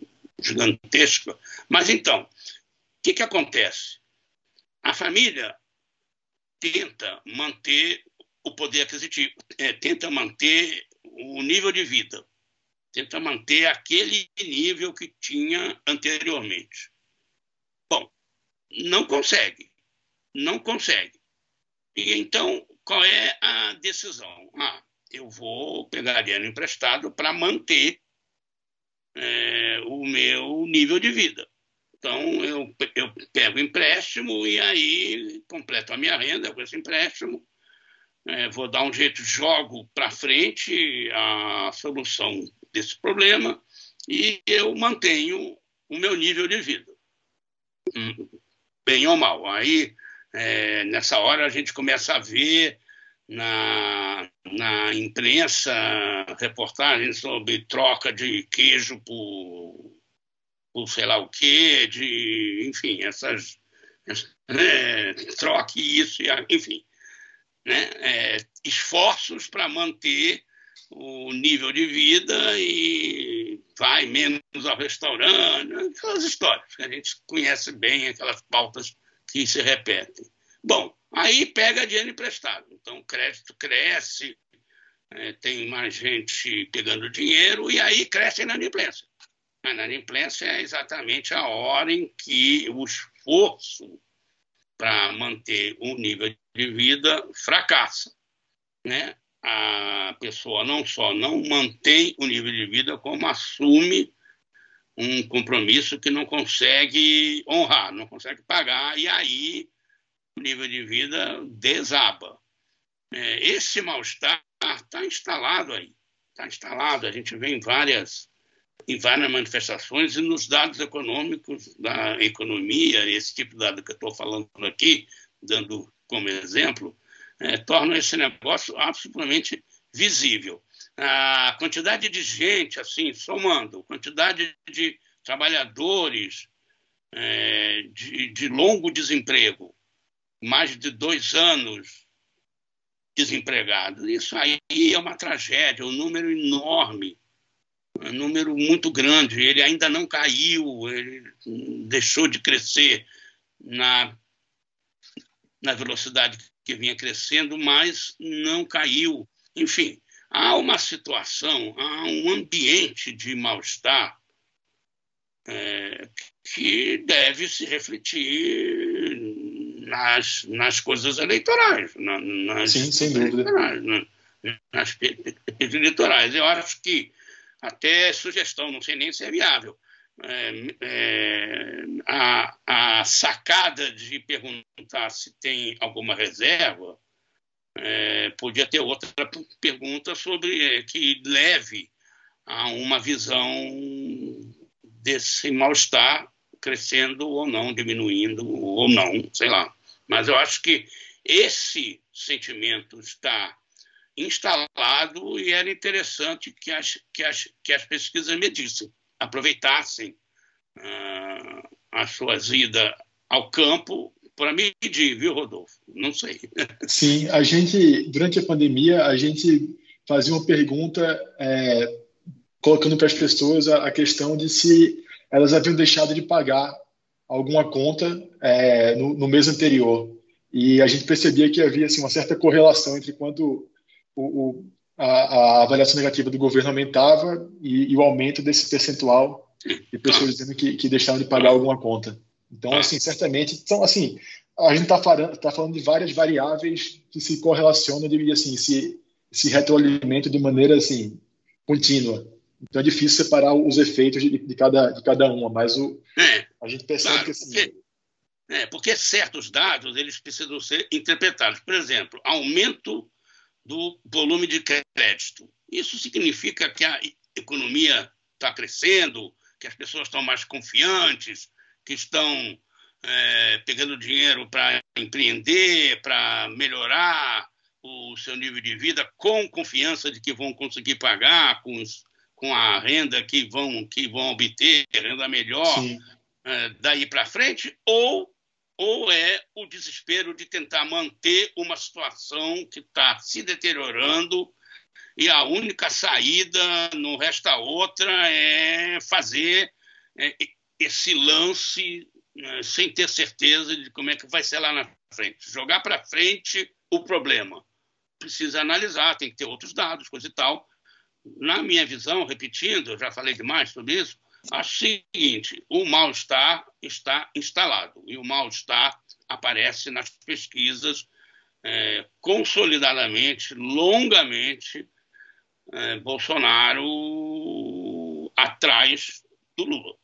[SPEAKER 2] gigantesca. Mas então, que, que acontece? A família tenta manter o poder aquisitivo, é, tenta manter o nível de vida, tenta manter aquele nível que tinha anteriormente. Bom, não consegue, não consegue. E então, qual é a decisão? Ah, eu vou pegar dinheiro emprestado para manter é, o meu nível de vida. Então, eu, eu pego empréstimo e aí completo a minha renda com esse empréstimo, é, vou dar um jeito, jogo para frente a solução desse problema e eu mantenho o meu nível de vida, hum, bem ou mal. Aí, é, nessa hora, a gente começa a ver na, na imprensa reportagens sobre troca de queijo por, por sei lá o quê, de, enfim, essas. É, troque isso, enfim. Né, é, esforços para manter o nível de vida e vai menos ao restaurante, aquelas histórias que a gente conhece bem, aquelas pautas que se repetem. Bom, aí pega dinheiro emprestado. Então, o crédito cresce, é, tem mais gente pegando dinheiro e aí cresce a inadimplência. A inadimplência é exatamente a hora em que o esforço para manter um nível de vida fracassa. Né? A pessoa não só não mantém o nível de vida, como assume um compromisso que não consegue honrar, não consegue pagar, e aí o nível de vida desaba. É, esse mal-estar está instalado aí, está instalado. A gente vê em várias, em várias manifestações e nos dados econômicos da economia, esse tipo de dado que eu estou falando aqui, dando como exemplo, é, torna esse negócio absolutamente visível. A quantidade de gente, assim, somando, quantidade de trabalhadores é, de, de longo desemprego, mais de dois anos desempregados. Isso aí é uma tragédia, um número enorme, um número muito grande. Ele ainda não caiu, ele deixou de crescer na, na velocidade que vinha crescendo, mas não caiu. Enfim, há uma situação, há um ambiente de mal-estar é, que deve se refletir nas, nas coisas eleitorais. nas,
[SPEAKER 3] Sim, sem dúvida.
[SPEAKER 2] Eleitorais, nas eleitorais. Eu acho que até sugestão, não sei nem se é viável. É, é, a, a, sacada de perguntar se tem alguma reserva é, podia ter outra pergunta sobre é, que leve a uma visão desse mal-estar crescendo ou não, diminuindo ou não, sei lá. Mas eu acho que esse sentimento está instalado e era interessante que as, que as, que as pesquisas medissem, aproveitassem uh, a sua ida ao campo para medir, viu, Rodolfo? Não sei.
[SPEAKER 3] Sim, a gente, durante a pandemia, a gente fazia uma pergunta é, colocando para as pessoas a, a, questão de se elas haviam deixado de pagar alguma conta é, no, no, mês anterior. E a gente percebia que havia assim, uma certa correlação entre quanto o, o, a, a, avaliação negativa do governo aumentava e, e, o aumento desse percentual de pessoas dizendo que, que deixaram de pagar alguma conta. Então, assim, certamente, então, assim, a gente está falando, tá falando de várias variáveis que se correlacionam e assim, se, se retroalimentam de maneira assim, contínua. Então é difícil separar os efeitos de, de cada, de cada uma, mas o,
[SPEAKER 2] é,
[SPEAKER 3] a gente percebe claro, que assim.
[SPEAKER 2] Porque, é, porque certos dados eles precisam ser interpretados. Por exemplo, aumento do volume de crédito. Isso significa que a economia está crescendo, que as pessoas estão mais confiantes, que estão é, pegando dinheiro para empreender, para melhorar o seu nível de vida, com confiança de que vão conseguir pagar com, os, com a renda que vão, que vão obter, renda melhor, é, daí para frente, ou, ou é o desespero de tentar manter uma situação que está se deteriorando e a única saída, não resta outra, é fazer é, esse lance né, sem ter certeza de como é que vai ser lá na frente. Jogar para frente o problema. Precisa analisar, tem que ter outros dados, coisa e tal. Na minha visão, repetindo, eu já falei demais sobre isso, o seguinte: o mal-estar está instalado e o mal-estar aparece nas pesquisas é, consolidadamente, longamente. É, Bolsonaro atrás do Lula.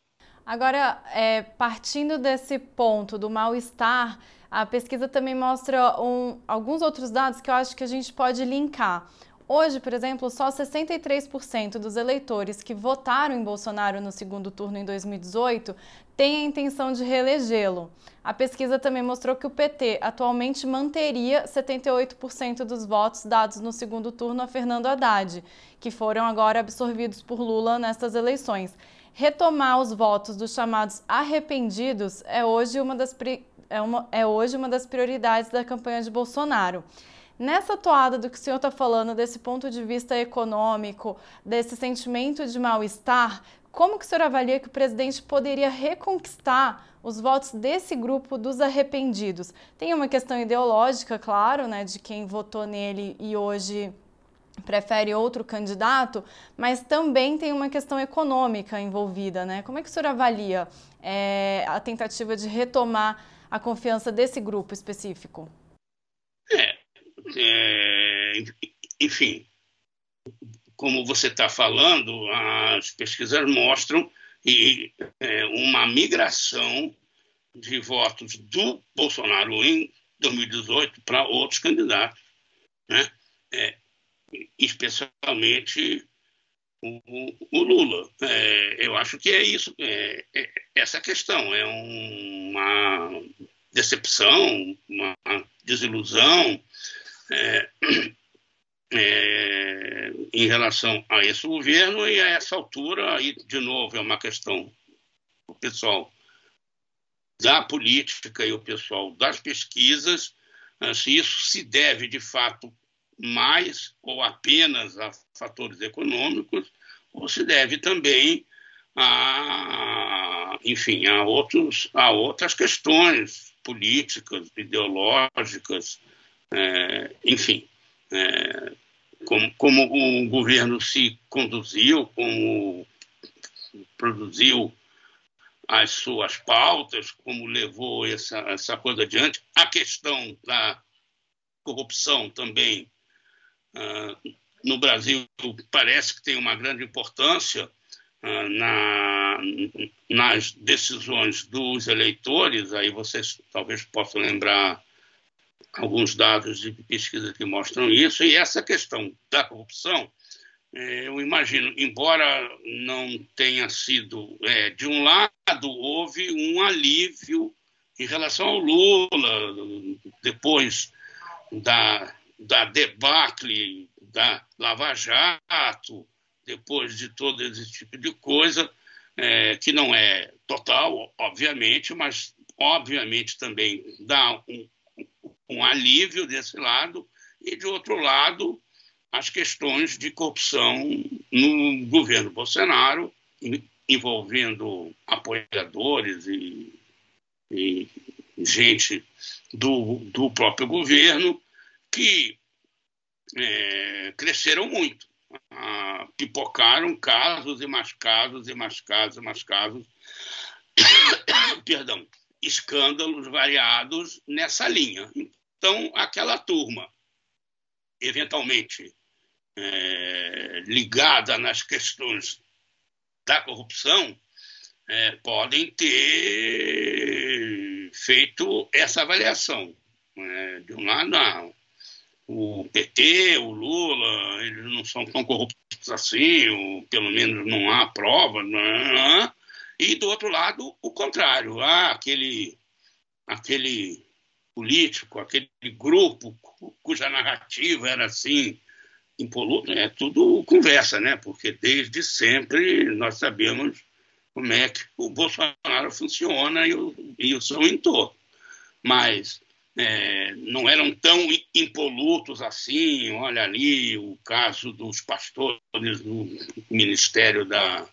[SPEAKER 1] Agora, é, partindo desse ponto do mal-estar, a pesquisa também mostra um, alguns outros dados que eu acho que a gente pode linkar. Hoje, por exemplo, só 63% dos eleitores que votaram em Bolsonaro no segundo turno em 2018 têm a intenção de reelegê-lo. A pesquisa também mostrou que o PT atualmente manteria 78% dos votos dados no segundo turno a Fernando Haddad, que foram agora absorvidos por Lula nestas eleições retomar os votos dos chamados arrependidos é hoje uma das, é uma, é hoje uma das prioridades da campanha de Bolsonaro. Nessa toada do que o senhor está falando, desse ponto de vista econômico, desse sentimento de mal-estar, como que o senhor avalia que o presidente poderia reconquistar os votos desse grupo dos arrependidos? Tem uma questão ideológica, claro, né, de quem votou nele e hoje prefere outro candidato, mas também tem uma questão econômica envolvida, né? Como é que o senhor avalia é, a tentativa de retomar a confiança desse grupo específico?
[SPEAKER 2] É, é enfim, como você está falando, as pesquisas mostram e, é, uma migração de votos do Bolsonaro em 2018 para outros candidatos. Né? É, especialmente o, o Lula. É, eu acho que é isso, é, é essa questão. É uma decepção, uma desilusão é, é, em relação a esse governo e a essa altura, aí, de novo, é uma questão o pessoal da política e o pessoal das pesquisas, se isso se deve, de fato, mais ou apenas a fatores econômicos, ou se deve também a, enfim, a, outros, a outras questões políticas, ideológicas, é, enfim, é, como, como o governo se conduziu, como produziu as suas pautas, como levou essa, essa coisa adiante. A questão da corrupção também ah, no Brasil parece que tem uma grande importância ah, na, nas decisões dos eleitores. Aí vocês talvez possam lembrar alguns dados de pesquisa que mostram isso. E essa questão da corrupção, eh, eu imagino, embora não tenha sido. É, de um lado, houve um alívio em relação ao Lula, depois da da debacle da Lava Jato, depois de todo esse tipo de coisa, é, que não é total, obviamente, mas obviamente também dá um, um alívio desse lado, e de outro lado, as questões de corrupção no governo Bolsonaro, envolvendo apoiadores e, e gente do, do próprio governo que é, cresceram muito. Ah, pipocaram casos e mais casos e mais casos e mais casos. Perdão, escândalos variados nessa linha. Então, aquela turma, eventualmente é, ligada nas questões da corrupção, é, podem ter feito essa avaliação. É, de um lado, não, o PT, o Lula, eles não são tão corruptos assim, ou pelo menos não há prova, não, é? e do outro lado, o contrário, há aquele, aquele político, aquele grupo cuja narrativa era assim, impoluto, é tudo conversa, né? Porque desde sempre nós sabemos como é que o Bolsonaro funciona e o, e o seu entorno. Mas é, não eram tão impolutos assim. Olha ali o caso dos pastores no Ministério da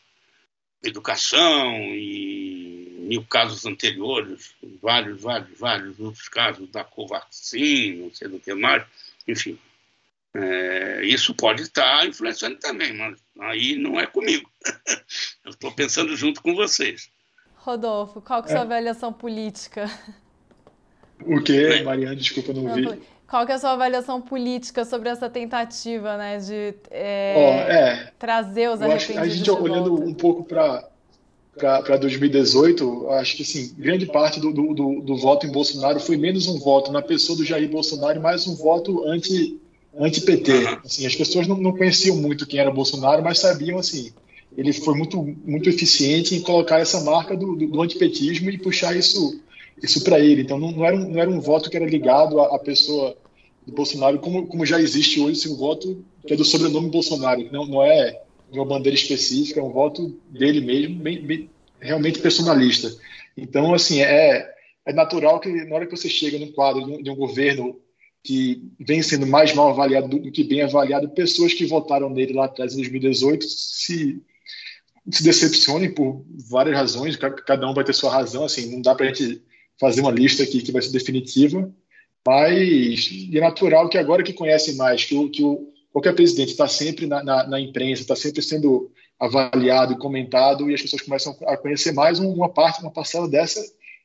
[SPEAKER 2] Educação e mil casos anteriores, vários, vários, vários outros casos da Covaxin, não sei do que mais, enfim. É, isso pode estar influenciando também, mas aí não é comigo. Eu estou pensando junto com vocês.
[SPEAKER 1] Rodolfo, qual que é a sua é. avaliação política?
[SPEAKER 3] O que, Mariana? Desculpa, não, não vi.
[SPEAKER 1] Qual que é a sua avaliação política sobre essa tentativa, né, de é, oh, é. trazer os arrependidos
[SPEAKER 3] A gente olhando um pouco para para 2018, acho que assim, grande parte do, do, do, voto em Bolsonaro foi menos um voto na pessoa do Jair Bolsonaro e mais um voto anti anti-PT. Assim, as pessoas não, não, conheciam muito quem era Bolsonaro, mas sabiam assim. Ele foi muito muito eficiente em colocar essa marca do, do, do antipetismo e puxar isso isso para ele. Então não, não, era um, não era um voto que era ligado à, à pessoa do Bolsonaro, como, como já existe hoje esse um voto que é do sobrenome Bolsonaro, não, não é de uma bandeira específica, é um voto dele mesmo, bem, bem, realmente personalista. Então, assim, é, é natural que na hora que você chega num quadro de um, de um governo que vem sendo mais mal avaliado do, que bem avaliado, pessoas que votaram nele lá atrás, em 2018, se, se decepcionem por várias razões, cada um vai ter sua razão, assim, não dá para a gente fazer uma lista aqui que vai ser definitiva, mas é natural que agora que conhecem mais, que, o, que o, qualquer presidente está sempre na, na, na imprensa, está sempre sendo avaliado e comentado, e as pessoas começam a conhecer mais uma parte, uma parcela dessa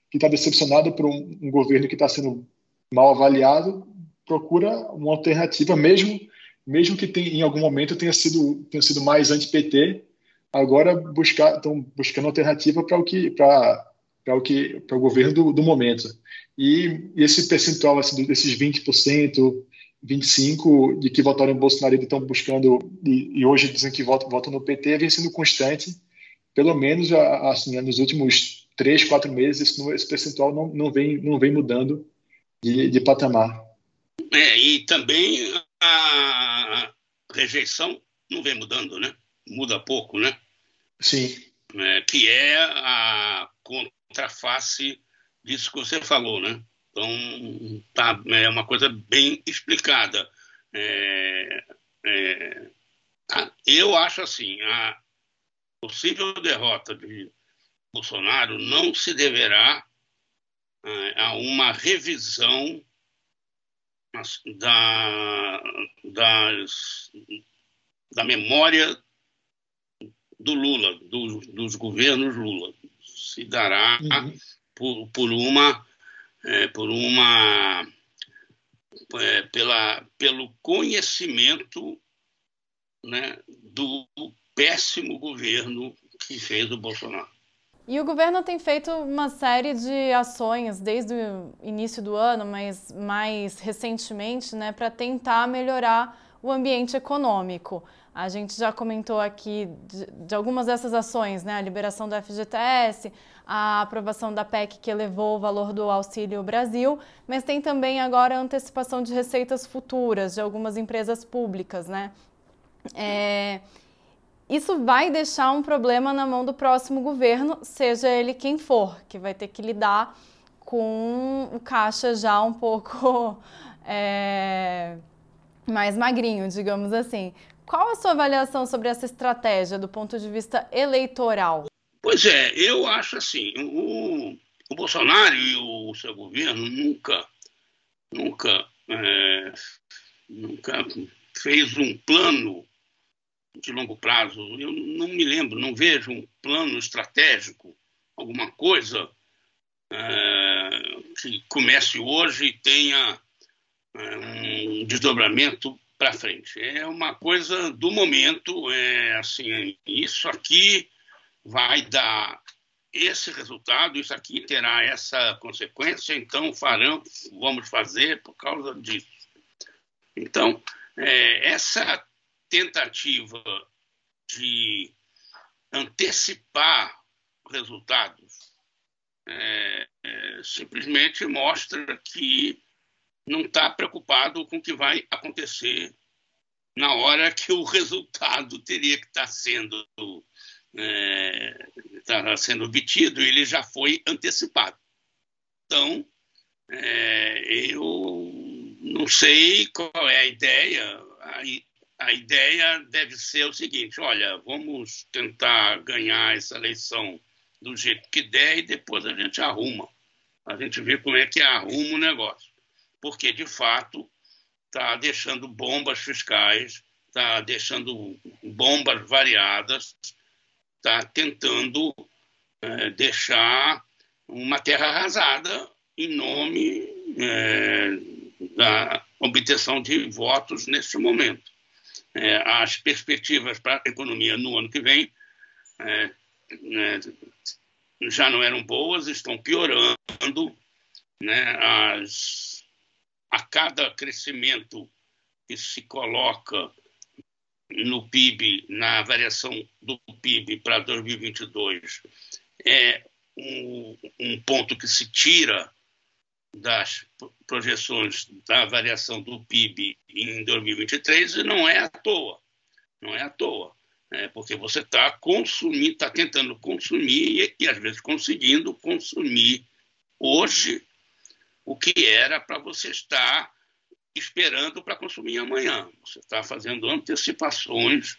[SPEAKER 3] que está decepcionada por um, um governo que está sendo mal avaliado, procura uma alternativa, mesmo mesmo que tem, em algum momento tenha sido tenha sido mais anti-PT, agora buscar estão buscando alternativa para o que para para o que para o governo do, do momento. E esse percentual assim, desses 20%, 25% de que votaram em Bolsonaro e estão buscando, e, e, hoje dizem que votam, votam no PT, vem sendo constante, pelo menos assim, nos últimos três, quatro meses, esse, esse percentual não, não, vem, não vem mudando de, de patamar.
[SPEAKER 2] É, e também a rejeição não vem mudando, né? Muda pouco, né?
[SPEAKER 3] Sim.
[SPEAKER 2] É, que é a face disso que você falou, né? Então, tá, é uma coisa bem explicada. É, é, eu acho assim, a possível derrota de Bolsonaro não se deverá é, a uma revisão da, das, da memória do Lula, do, dos governos Lula se dará uhum. por, por uma é, por uma é, pela, pelo conhecimento né, do péssimo governo que fez o Bolsonaro.
[SPEAKER 1] E o governo tem feito uma série de ações desde o início do ano, mas mais recentemente, né, para tentar melhorar o ambiente econômico. A gente já comentou aqui de, de, algumas dessas ações, né? A liberação do FGTS, a aprovação da PEC que elevou o valor do Auxílio Brasil, mas tem também agora a antecipação de receitas futuras de algumas empresas públicas, né? É, isso vai deixar um problema na mão do próximo governo, seja ele quem for, que vai ter que lidar com o caixa já um pouco é, mais magrinho, digamos assim. Qual a sua avaliação sobre essa estratégia do ponto de vista eleitoral?
[SPEAKER 2] Pois é, eu acho assim, o, o Bolsonaro e o seu governo nunca, nunca, é, nunca fez um plano de longo prazo. Eu não me lembro, não vejo um plano estratégico, alguma coisa é, que comece hoje e tenha é, um desdobramento para frente. É uma coisa do momento, é assim, isso aqui vai dar esse resultado, isso aqui terá essa consequência, então farão, vamos fazer por causa disso. Então, é, essa tentativa de antecipar resultados é, é, simplesmente mostra que não está preocupado com o que vai acontecer na hora que o resultado teria que estar tá sendo é, tá sendo obtido, ele já foi antecipado. Então, é, eu não sei qual é a ideia. A, a ideia deve ser o seguinte: olha, vamos tentar ganhar essa eleição do jeito que der e depois a gente arruma. A gente vê como é que arruma o negócio. Porque, de fato, está deixando bombas fiscais, está deixando bombas variadas, está tentando é, deixar uma terra arrasada em nome é, da obtenção de votos neste momento. É, as perspectivas para a economia no ano que vem é, né, já não eram boas, estão piorando. Né, as, a cada crescimento que se coloca no PIB, na variação do PIB para 2022, é um, um ponto que se tira das projeções da variação do PIB em 2023 e não é à toa. Não é à toa. É porque você está consumindo, está tentando consumir e, e, às vezes conseguindo consumir hoje o que era para você estar esperando para consumir amanhã. Você está fazendo antecipações,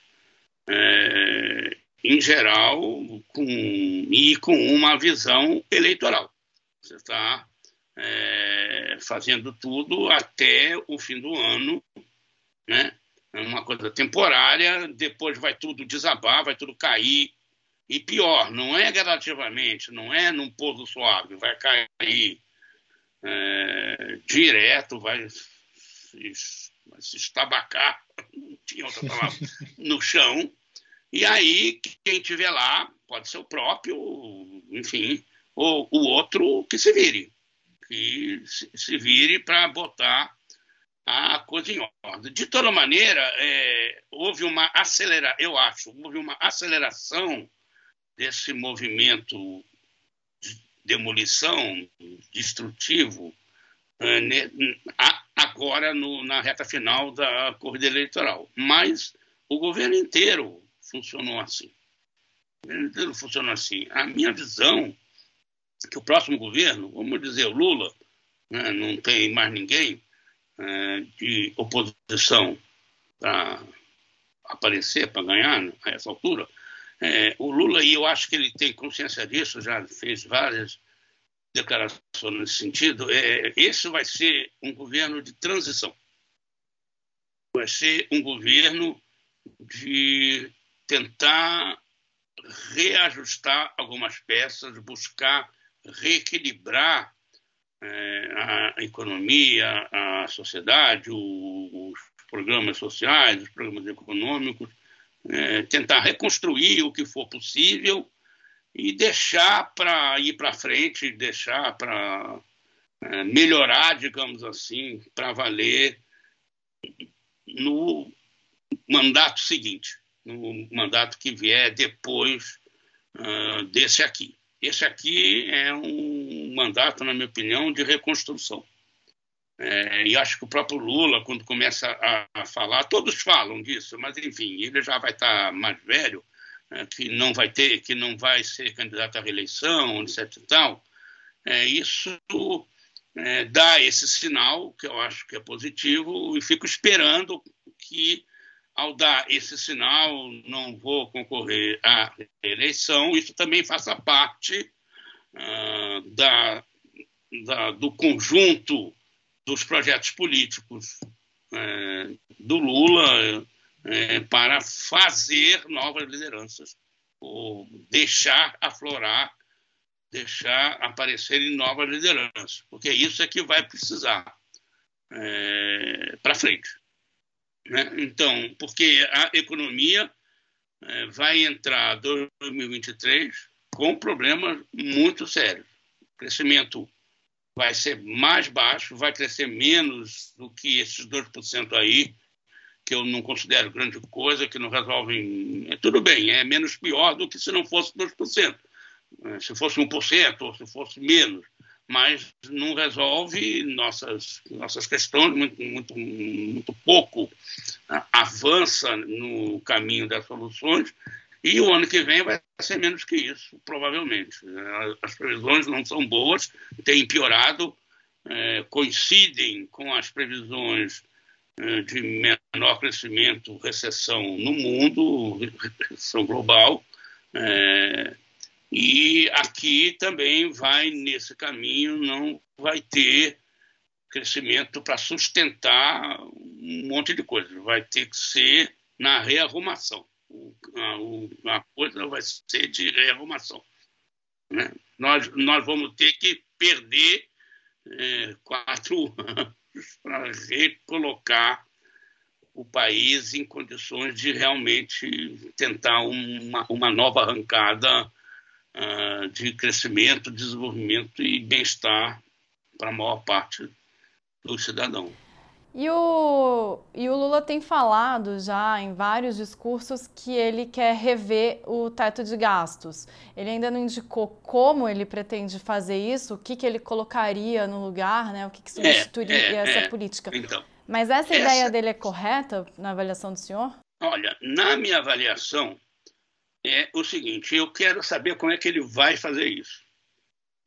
[SPEAKER 2] é, em geral, com, e com uma visão eleitoral. Você está é, fazendo tudo até o fim do ano, né? É uma coisa temporária, depois vai tudo desabar, vai tudo cair. E pior, não é gradativamente, não é num pouso suave, vai cair é, direto, vai se, estabacar, não tinha outra palavra, no chão. E aí, quem tiver lá, pode ser o próprio, enfim, ou o outro que se vire. Que se, se vire para botar a coisa em ordem. De toda maneira, é, houve uma aceleração, eu acho, houve uma aceleração desse movimento de demolição destrutivo é, agora no, na reta final da corrida eleitoral. Mas o governo inteiro funcionou assim. O governo inteiro funcionou assim. A minha visão é que o próximo governo, vamos dizer, o Lula, né, não tem mais ninguém é, de oposição para aparecer, para ganhar né, a essa altura. É, o Lula, e eu acho que ele tem consciência disso, já fez várias declaração nesse sentido, é, esse vai ser um governo de transição. Vai ser um governo de tentar reajustar algumas peças, buscar reequilibrar é, a economia, a sociedade, os programas sociais, os programas econômicos, é, tentar reconstruir o que for possível e deixar para ir para frente, deixar para é, melhorar, digamos assim, para valer no mandato seguinte, no mandato que vier depois uh, desse aqui. Esse aqui é um mandato, na minha opinião, de reconstrução. É, e acho que o próprio Lula, quando começa a, a, falar, todos falam disso, mas enfim, ele já vai estar mais velho, que não vai ter, que não vai ser candidato à reeleição, etc. E tal, é, isso é, dá esse sinal que eu acho que é positivo e fico esperando que ao dar esse sinal, não vou concorrer à eleição, isso também faça parte uh, da, da, do conjunto dos projetos políticos uh, do Lula uh, para fazer novas lideranças, ou deixar aflorar, deixar aparecerem novas lideranças, porque isso é que vai precisar é, para frente. Né? Então, porque a economia é, vai entrar 2023 com problemas muito sérios. O crescimento vai ser mais baixo, vai crescer menos do que esses 2% aí, que eu não considero grande coisa, que não resolvem. É, tudo bem, é menos pior do que se não fosse 2%. É, se fosse 1% ou se fosse menos mas não resolve nossas, nossas questões, muito, muito, muito pouco né, avança no caminho das soluções, e o ano que vem vai ser menos que isso, provavelmente. As previsões não são boas, têm piorado, é, coincidem com as previsões é, de menor crescimento, recessão no mundo, recessão global. É, e aqui também vai nesse caminho, não vai ter crescimento para sustentar um monte de coisas. Vai ter que ser na rearrumação. A, a coisa vai ser de rearrumação. Né? Nós, nós vamos ter que perder é, quatro anos para recolocar o país em condições de realmente tentar uma, uma nova arrancada uh, de crescimento, desenvolvimento e bem-estar para a maior parte do cidadão.
[SPEAKER 1] E o, e o Lula tem falado já em vários discursos que ele quer rever o teto de gastos. Ele ainda não indicou como ele pretende fazer isso, o que, que ele colocaria no lugar, né? o que, que substituiria é, é, essa é. política. Então, Mas essa, essa ideia dele é correta na avaliação do senhor?
[SPEAKER 2] Olha, na minha avaliação, é o seguinte: eu quero saber como é que ele vai fazer isso.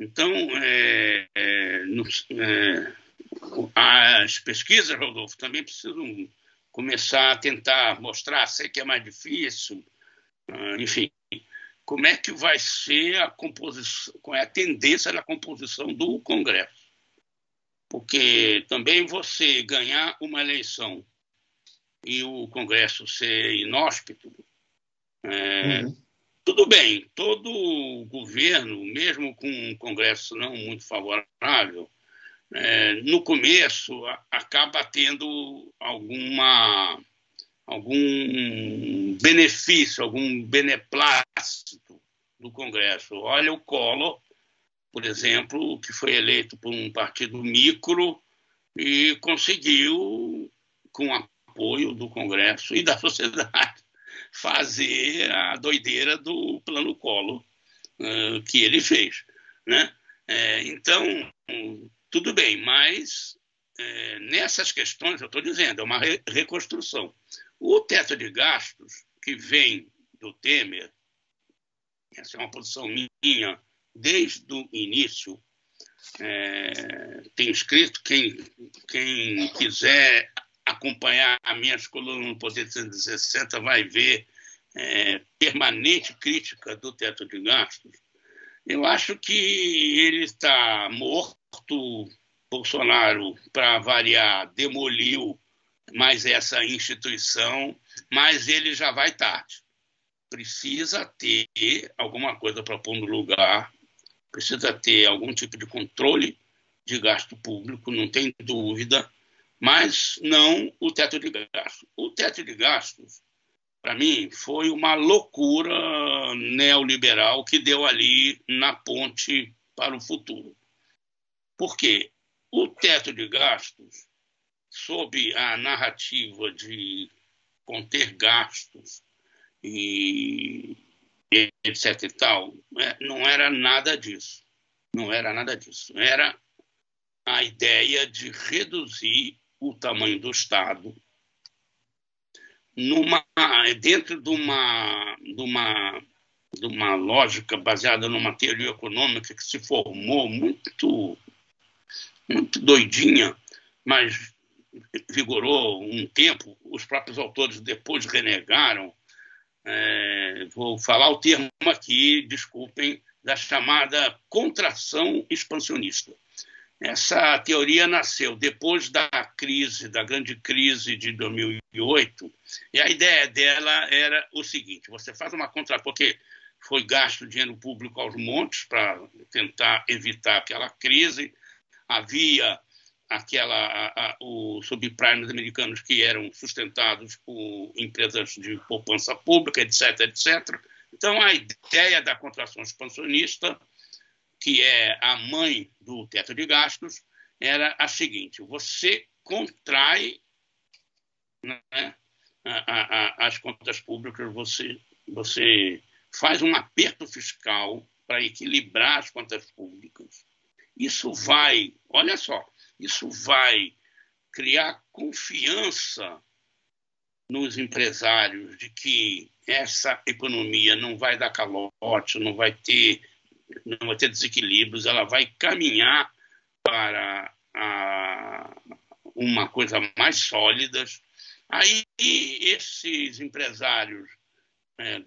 [SPEAKER 2] Então, é, é, é, as pesquisas, Rodolfo, também precisam começar a tentar mostrar, sei que é mais difícil, ah, enfim, como é que vai ser a composição, qual é a tendência da composição do Congresso. Porque também você ganhar uma eleição e o Congresso ser inóspito, é, uhum. Tudo bem, todo governo, mesmo com um Congresso não muito favorável, é, no começo a, acaba tendo alguma, algum benefício, algum beneplácito do Congresso. Olha o Collor, por exemplo, que foi eleito por um partido micro e conseguiu, com apoio do Congresso e da sociedade, fazer a doideira do plano Collor uh, que ele fez. Né? É, então, tudo bem, mas é, nessas questões, eu estou dizendo, é uma re reconstrução. O teto de gastos que vem do Temer, essa é uma posição minha desde o início, é, tem escrito, quem, quem quiser acompanhar as minhas colunas no Poder 360 vai ver é, permanente crítica do teto de gastos. Eu acho que ele está morto. Bolsonaro, para variar, demoliu mais essa instituição, mas ele já vai tarde. Precisa ter alguma coisa para pôr no lugar, precisa ter algum tipo de controle de gasto público, não tem dúvida mas não o teto de gastos. O teto de gastos, para mim, foi uma loucura neoliberal que deu ali na ponte para o futuro. Por quê? O teto de gastos, sob a narrativa de conter gastos e etc e tal, é, não era nada disso. Não era nada disso. Era a ideia de reduzir o tamanho do Estado numa, dentro de uma, de, uma, de uma lógica baseada numa teoria econômica que se formou muito, muito doidinha, mas vigorou um tempo, os próprios autores depois renegaram. É, vou falar o termo aqui, desculpem, da chamada contração expansionista. Essa teoria nasceu depois da crise, da grande crise de 2008, e a ideia dela era o seguinte: você faz uma contra, porque foi gasto dinheiro público aos montes para tentar evitar aquela crise, havia aquela os subprimes americanos que eram sustentados por empresas de poupança pública, etc, etc. Então a ideia da contração expansionista que é a mãe do teto de gastos, era a seguinte: você contrai né, a, a, as contas públicas, você, você faz um aperto fiscal para equilibrar as contas públicas. Isso vai, olha só, isso vai criar confiança nos empresários de que essa economia não vai dar calote, não vai ter não vai ter desequilíbrios, ela vai caminhar para a, uma coisa mais sólida. Aí esses empresários é,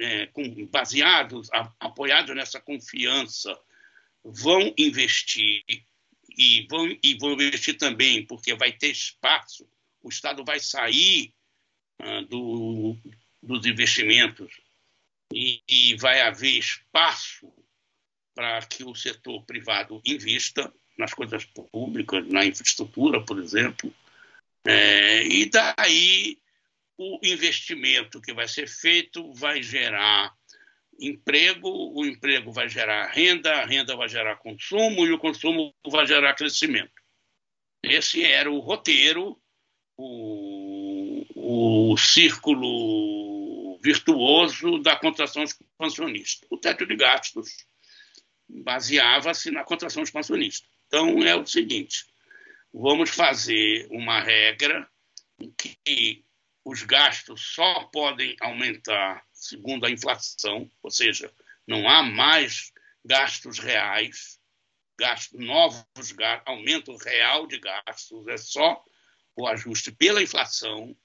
[SPEAKER 2] é, com, baseados, a, apoiados nessa confiança, vão investir e vão, e vão investir também porque vai ter espaço, o Estado vai sair ah, do, dos investimentos e, e vai haver espaço para que o setor privado invista nas coisas públicas, na infraestrutura, por exemplo, é, e daí o investimento que vai ser feito vai gerar emprego, o emprego vai gerar renda, a renda vai gerar consumo e o consumo vai gerar crescimento. Esse era o roteiro, o, o círculo virtuoso da contração expansionista. O teto de gastos baseava-se na contração expansionista. Então, é o seguinte: vamos fazer uma regra que os gastos só podem aumentar segundo a inflação, ou seja, não há mais gastos reais, gastos novos, gastos, aumento real de gastos, é só o ajuste pela inflação.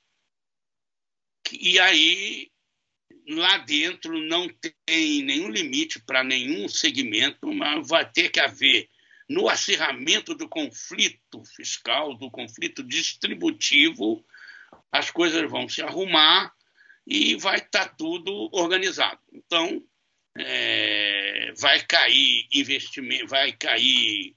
[SPEAKER 2] E aí lá dentro não tem nenhum limite para nenhum segmento, mas vai ter que haver no acirramento do conflito fiscal, do conflito distributivo, as coisas vão se arrumar e vai estar tá tudo organizado. Então, é, vai cair investimento, vai cair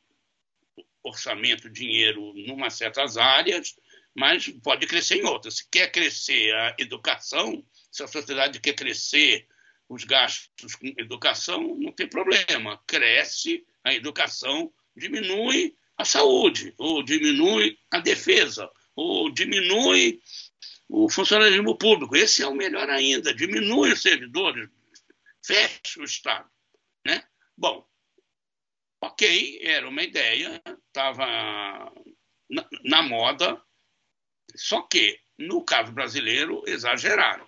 [SPEAKER 2] orçamento, dinheiro em certas áreas, mas pode crescer em outras. Se quer crescer a educação, se a sociedade quer crescer os gastos com educação, não tem problema. Cresce a educação, diminui a saúde, ou diminui a defesa, ou diminui o funcionalismo público. Esse é o melhor ainda, diminui os servidores, fecha o Estado. Né? Bom, ok, era uma ideia, estava na, na moda, só que, no caso brasileiro, exageraram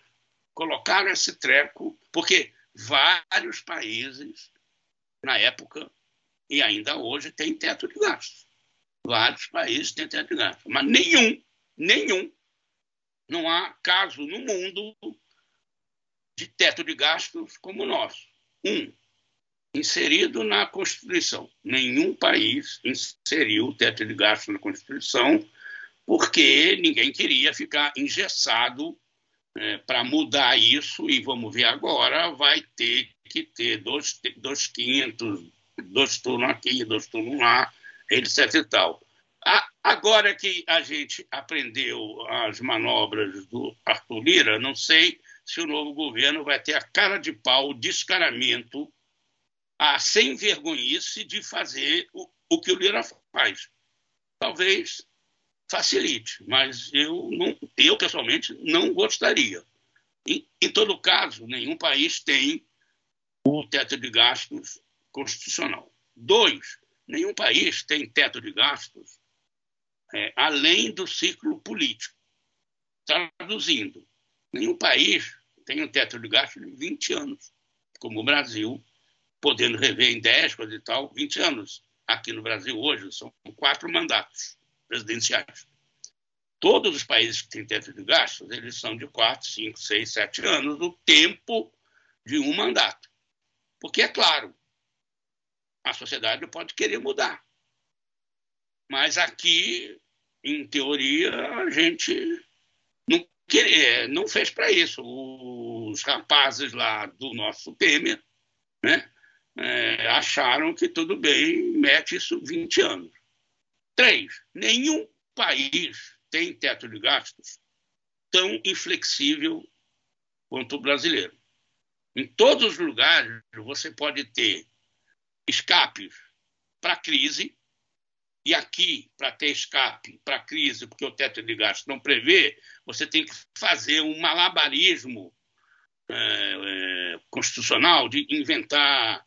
[SPEAKER 2] colocaram esse treco, porque vários países, na época e ainda hoje, têm teto de gastos. Vários países têm teto de gastos, mas nenhum, nenhum, não há caso no mundo de teto de gastos como o nosso. Um, inserido na Constituição. Nenhum país inseriu o teto de gastos na Constituição porque ninguém queria ficar engessado é, para mudar isso, e vamos ver agora, vai ter que ter dois, dois quintos, dois turnos aqui, dois turnos lá, etc e tal. A, agora que a gente aprendeu as manobras do Arthur Lira, não sei se o novo governo vai ter a cara de pau, o descaramento, a sem vergonhice de fazer o, o que o Lira faz. Talvez facilite, mas eu, não, eu pessoalmente não gostaria. Em, em todo caso, nenhum país tem o teto de gastos constitucional. Dois, nenhum país tem teto de gastos é, além do ciclo político. Traduzindo, nenhum país tem um teto de gastos de 20 anos, como o Brasil, podendo rever em 10, coisa e tal, 20 anos. Aqui no Brasil hoje são quatro mandatos. Presidenciais. Todos os países que têm teto de gastos, eles são de 4, 5, 6, 7 anos, o tempo de um mandato. Porque, é claro, a sociedade pode querer mudar. Mas aqui, em teoria, a gente não, queria, não fez para isso. Os rapazes lá do nosso Temer né, é, acharam que tudo bem, mete isso 20 anos. Três, nenhum país tem teto de gastos tão inflexível quanto o brasileiro. Em todos os lugares você pode ter escapes para crise, e aqui, para ter escape para crise, porque o teto de gastos não prevê, você tem que fazer um malabarismo é, é, constitucional de inventar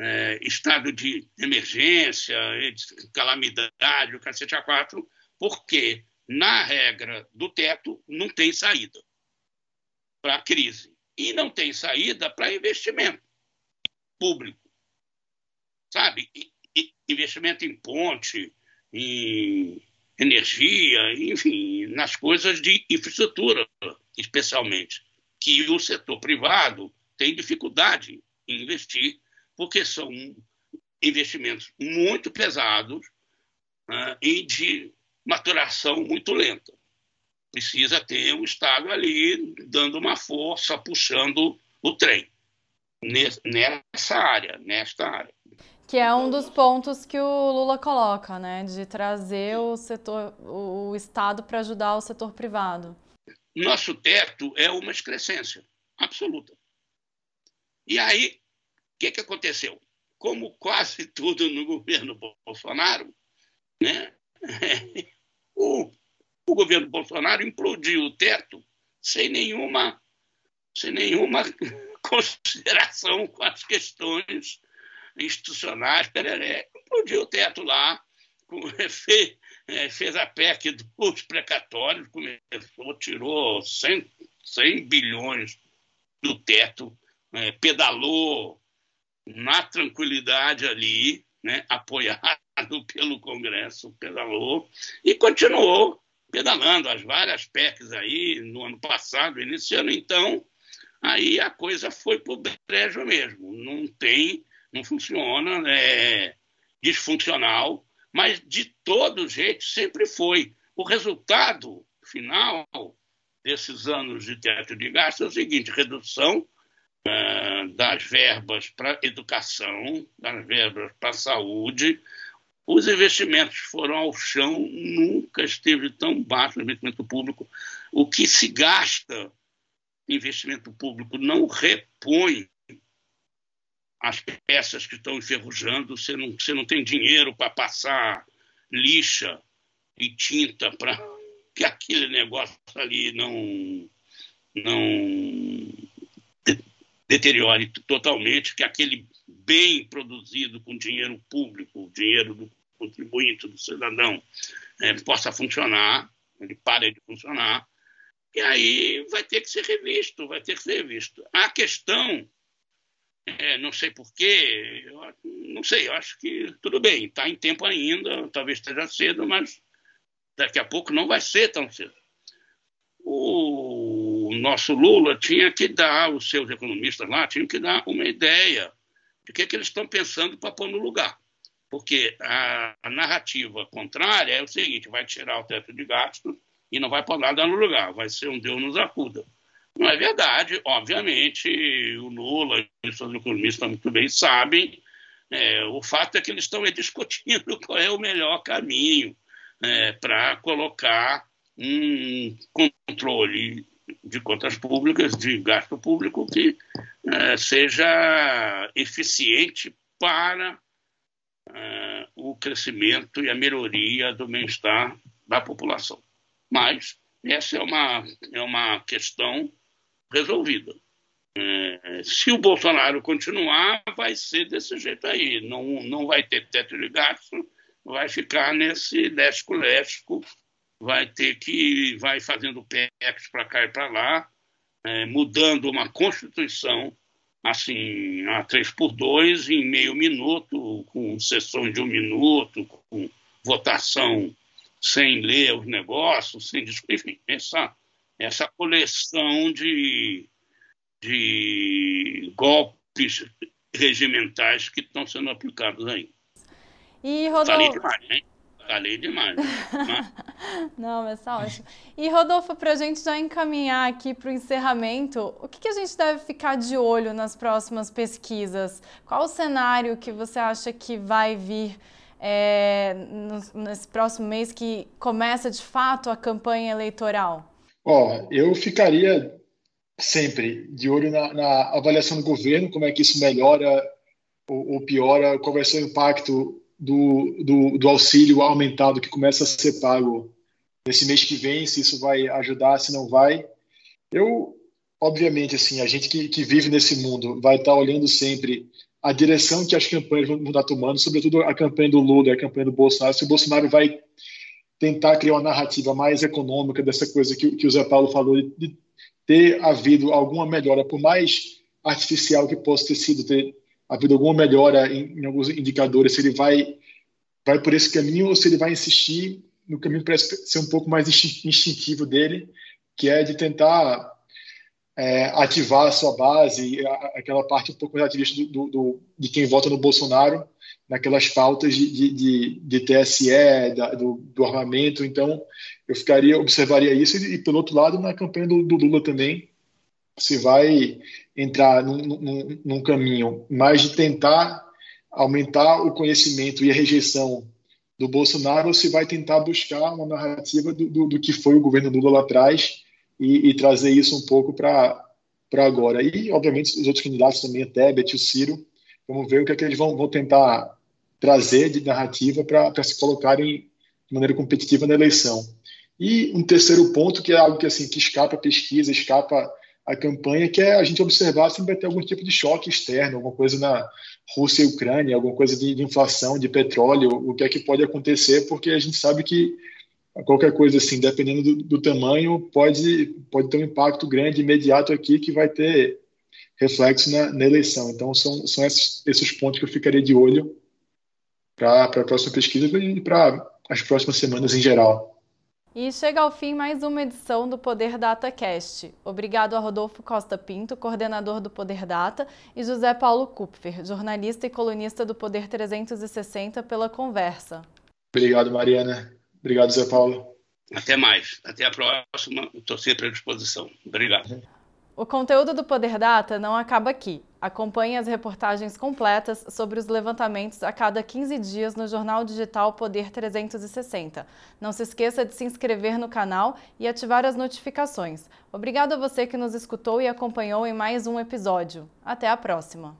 [SPEAKER 2] é, estado de emergência, de calamidade, o cacete a quatro, porque na regra do teto não tem saída para a crise e não tem saída para investimento público, sabe? Investimento em ponte, em energia, enfim, nas coisas de infraestrutura, especialmente, que o setor privado tem dificuldade em investir, porque são investimentos muito pesados né, e de maturação muito lenta. Precisa ter o Estado ali dando uma força, puxando o trem nessa área, nesta área.
[SPEAKER 1] Que é um dos pontos que o Lula coloca, né? De trazer o setor, o Estado para ajudar o setor privado.
[SPEAKER 2] Nosso teto é uma excrescência absoluta. E aí, que, que aconteceu? Como quase tudo no governo Bolsonaro, né? o, o governo Bolsonaro implodiu o teto sem nenhuma, sem nenhuma consideração com as questões institucionais. Pereré. Implodiu o teto lá, fez, é, fez a PEC dos precatórios, começou, tirou 100, 100 bilhões do teto, é, pedalou na tranquilidade ali, né, apoiado pelo Congresso, pedalou e continuou pedalando as várias PECs aí no ano passado, iniciando então, aí a coisa foi para o brejo mesmo. Não tem, não funciona, é disfuncional, mas de todo jeito sempre foi. O resultado final desses anos de teto de gasto é o seguinte: redução das verbas para educação, das verbas para saúde. Os investimentos foram ao chão, nunca esteve tão baixo o investimento público. O que se gasta investimento público não repõe as peças que estão enferrujando, você não, você não tem dinheiro para passar lixa e tinta para que aquele negócio ali não, não deteriore totalmente, que aquele bem produzido com dinheiro público, dinheiro do contribuinte, do cidadão, é, possa funcionar, ele pare de funcionar, e aí vai ter que ser revisto, vai ter que ser revisto. A questão, é, não sei porquê, não sei, eu acho que tudo bem, está em tempo ainda, talvez esteja cedo, mas daqui a pouco não vai ser tão cedo. O nosso Lula tinha que dar, os seus economistas lá tinham que dar uma ideia de que, é que eles estão pensando para pôr no lugar. Porque a, a, narrativa contrária é o seguinte: vai tirar o teto de gastos e não vai pôr nada no lugar, vai ser um Deus nos acuda. Não é verdade, obviamente, o Lula e os seus economistas muito bem sabem. É, o fato é que eles estão discutindo qual é o melhor caminho é, para colocar um controle de contas públicas, de gasto público que é, seja eficiente para é, o crescimento e a melhoria do bem-estar da população. Mas essa é uma, é uma questão resolvida. É, se o Bolsonaro continuar, vai ser desse jeito aí. Não, não vai ter teto de gasto, vai ficar nesse lesco-lesco, vai ter que vai fazendo PECs para cá e para lá, é, mudando uma Constituição assim, a três por dois, em meio minuto, com sessões de um minuto, com votação sem ler os negócios, sem enfim, essa, essa coleção de, de golpes regimentais que estão sendo aplicados aí.
[SPEAKER 1] E Rodolfo...
[SPEAKER 2] Demais, hein? Falei demais.
[SPEAKER 1] Não, mas tá ótimo. E Rodolfo, para a gente já encaminhar aqui para o encerramento, o que, que, a gente deve ficar de olho nas próximas pesquisas? Qual o cenário que você acha que vai vir é, no, nesse próximo mês que começa de fato a campanha eleitoral?
[SPEAKER 3] Ó, oh, eu ficaria sempre de olho na, na, avaliação do governo, como é que isso melhora ou, ou piora, qual vai ser o impacto do, do, do, auxílio aumentado que começa a ser pago nesse mês que vem, se isso vai ajudar, se não vai. Eu, obviamente, assim, a gente que, que vive nesse mundo vai estar olhando sempre a direção que as campanhas vão estar tomando, sobretudo a campanha do Lula, a campanha do Bolsonaro, se o Bolsonaro vai tentar criar uma narrativa mais econômica dessa coisa que, que o Zé Paulo falou, de, ter havido alguma melhora, por mais artificial que possa ter sido, ter havido alguma melhora em, em, alguns indicadores, se ele vai, vai por esse caminho ou se ele vai insistir no caminho que parece ser um pouco mais instintivo dele, que é de tentar é, ativar a sua base, aquela parte um pouco mais ativista do, do, de quem vota no Bolsonaro, naquelas pautas de, de, de, de TSE, da, do, do, armamento. Então, eu ficaria, observaria isso e, e pelo outro lado, na campanha do, do Lula também, se vai entrar num, num, num, caminho mais de tentar aumentar o conhecimento e a rejeição do Bolsonaro, ou se vai tentar buscar uma narrativa do, do, do que foi o governo Lula lá atrás e, e trazer isso um pouco para agora. E, obviamente, os outros candidatos também, a Tebet, o Ciro, vamos ver o que, é que eles vão, vão tentar trazer de narrativa para se colocarem de maneira competitiva na eleição. E um terceiro ponto, que é algo que, assim, que escapa a pesquisa, escapa a campanha, que é a gente observar se vai ter algum tipo de choque externo, alguma coisa na Rússia e Ucrânia, alguma coisa de, de, inflação, de petróleo, o que é que pode acontecer, porque a gente sabe que qualquer coisa assim, dependendo do, do tamanho, pode, pode ter um impacto grande, imediato aqui, que vai ter reflexo na, na eleição. Então, são, são esses, esses pontos que eu ficaria de olho para a próxima pesquisa e para as próximas semanas em geral.
[SPEAKER 1] E chega ao fim mais uma edição do Poder Data Cast. Obrigado a Rodolfo Costa Pinto, coordenador do Poder Data, e José Paulo Kupfer, jornalista e colunista do Poder 360, pela conversa.
[SPEAKER 3] Obrigado, Mariana. Obrigado, Zé Paulo.
[SPEAKER 2] Até mais. Até a próxima. Estou sempre à disposição. Obrigado.
[SPEAKER 1] O conteúdo do Poder Data não acaba aqui. Acompanhe as reportagens completas sobre os levantamentos a cada 15 dias no jornal digital Poder 360. Não se esqueça de se inscrever no canal e ativar as notificações. Obrigado a você que nos escutou e acompanhou em mais um episódio. Até a próxima!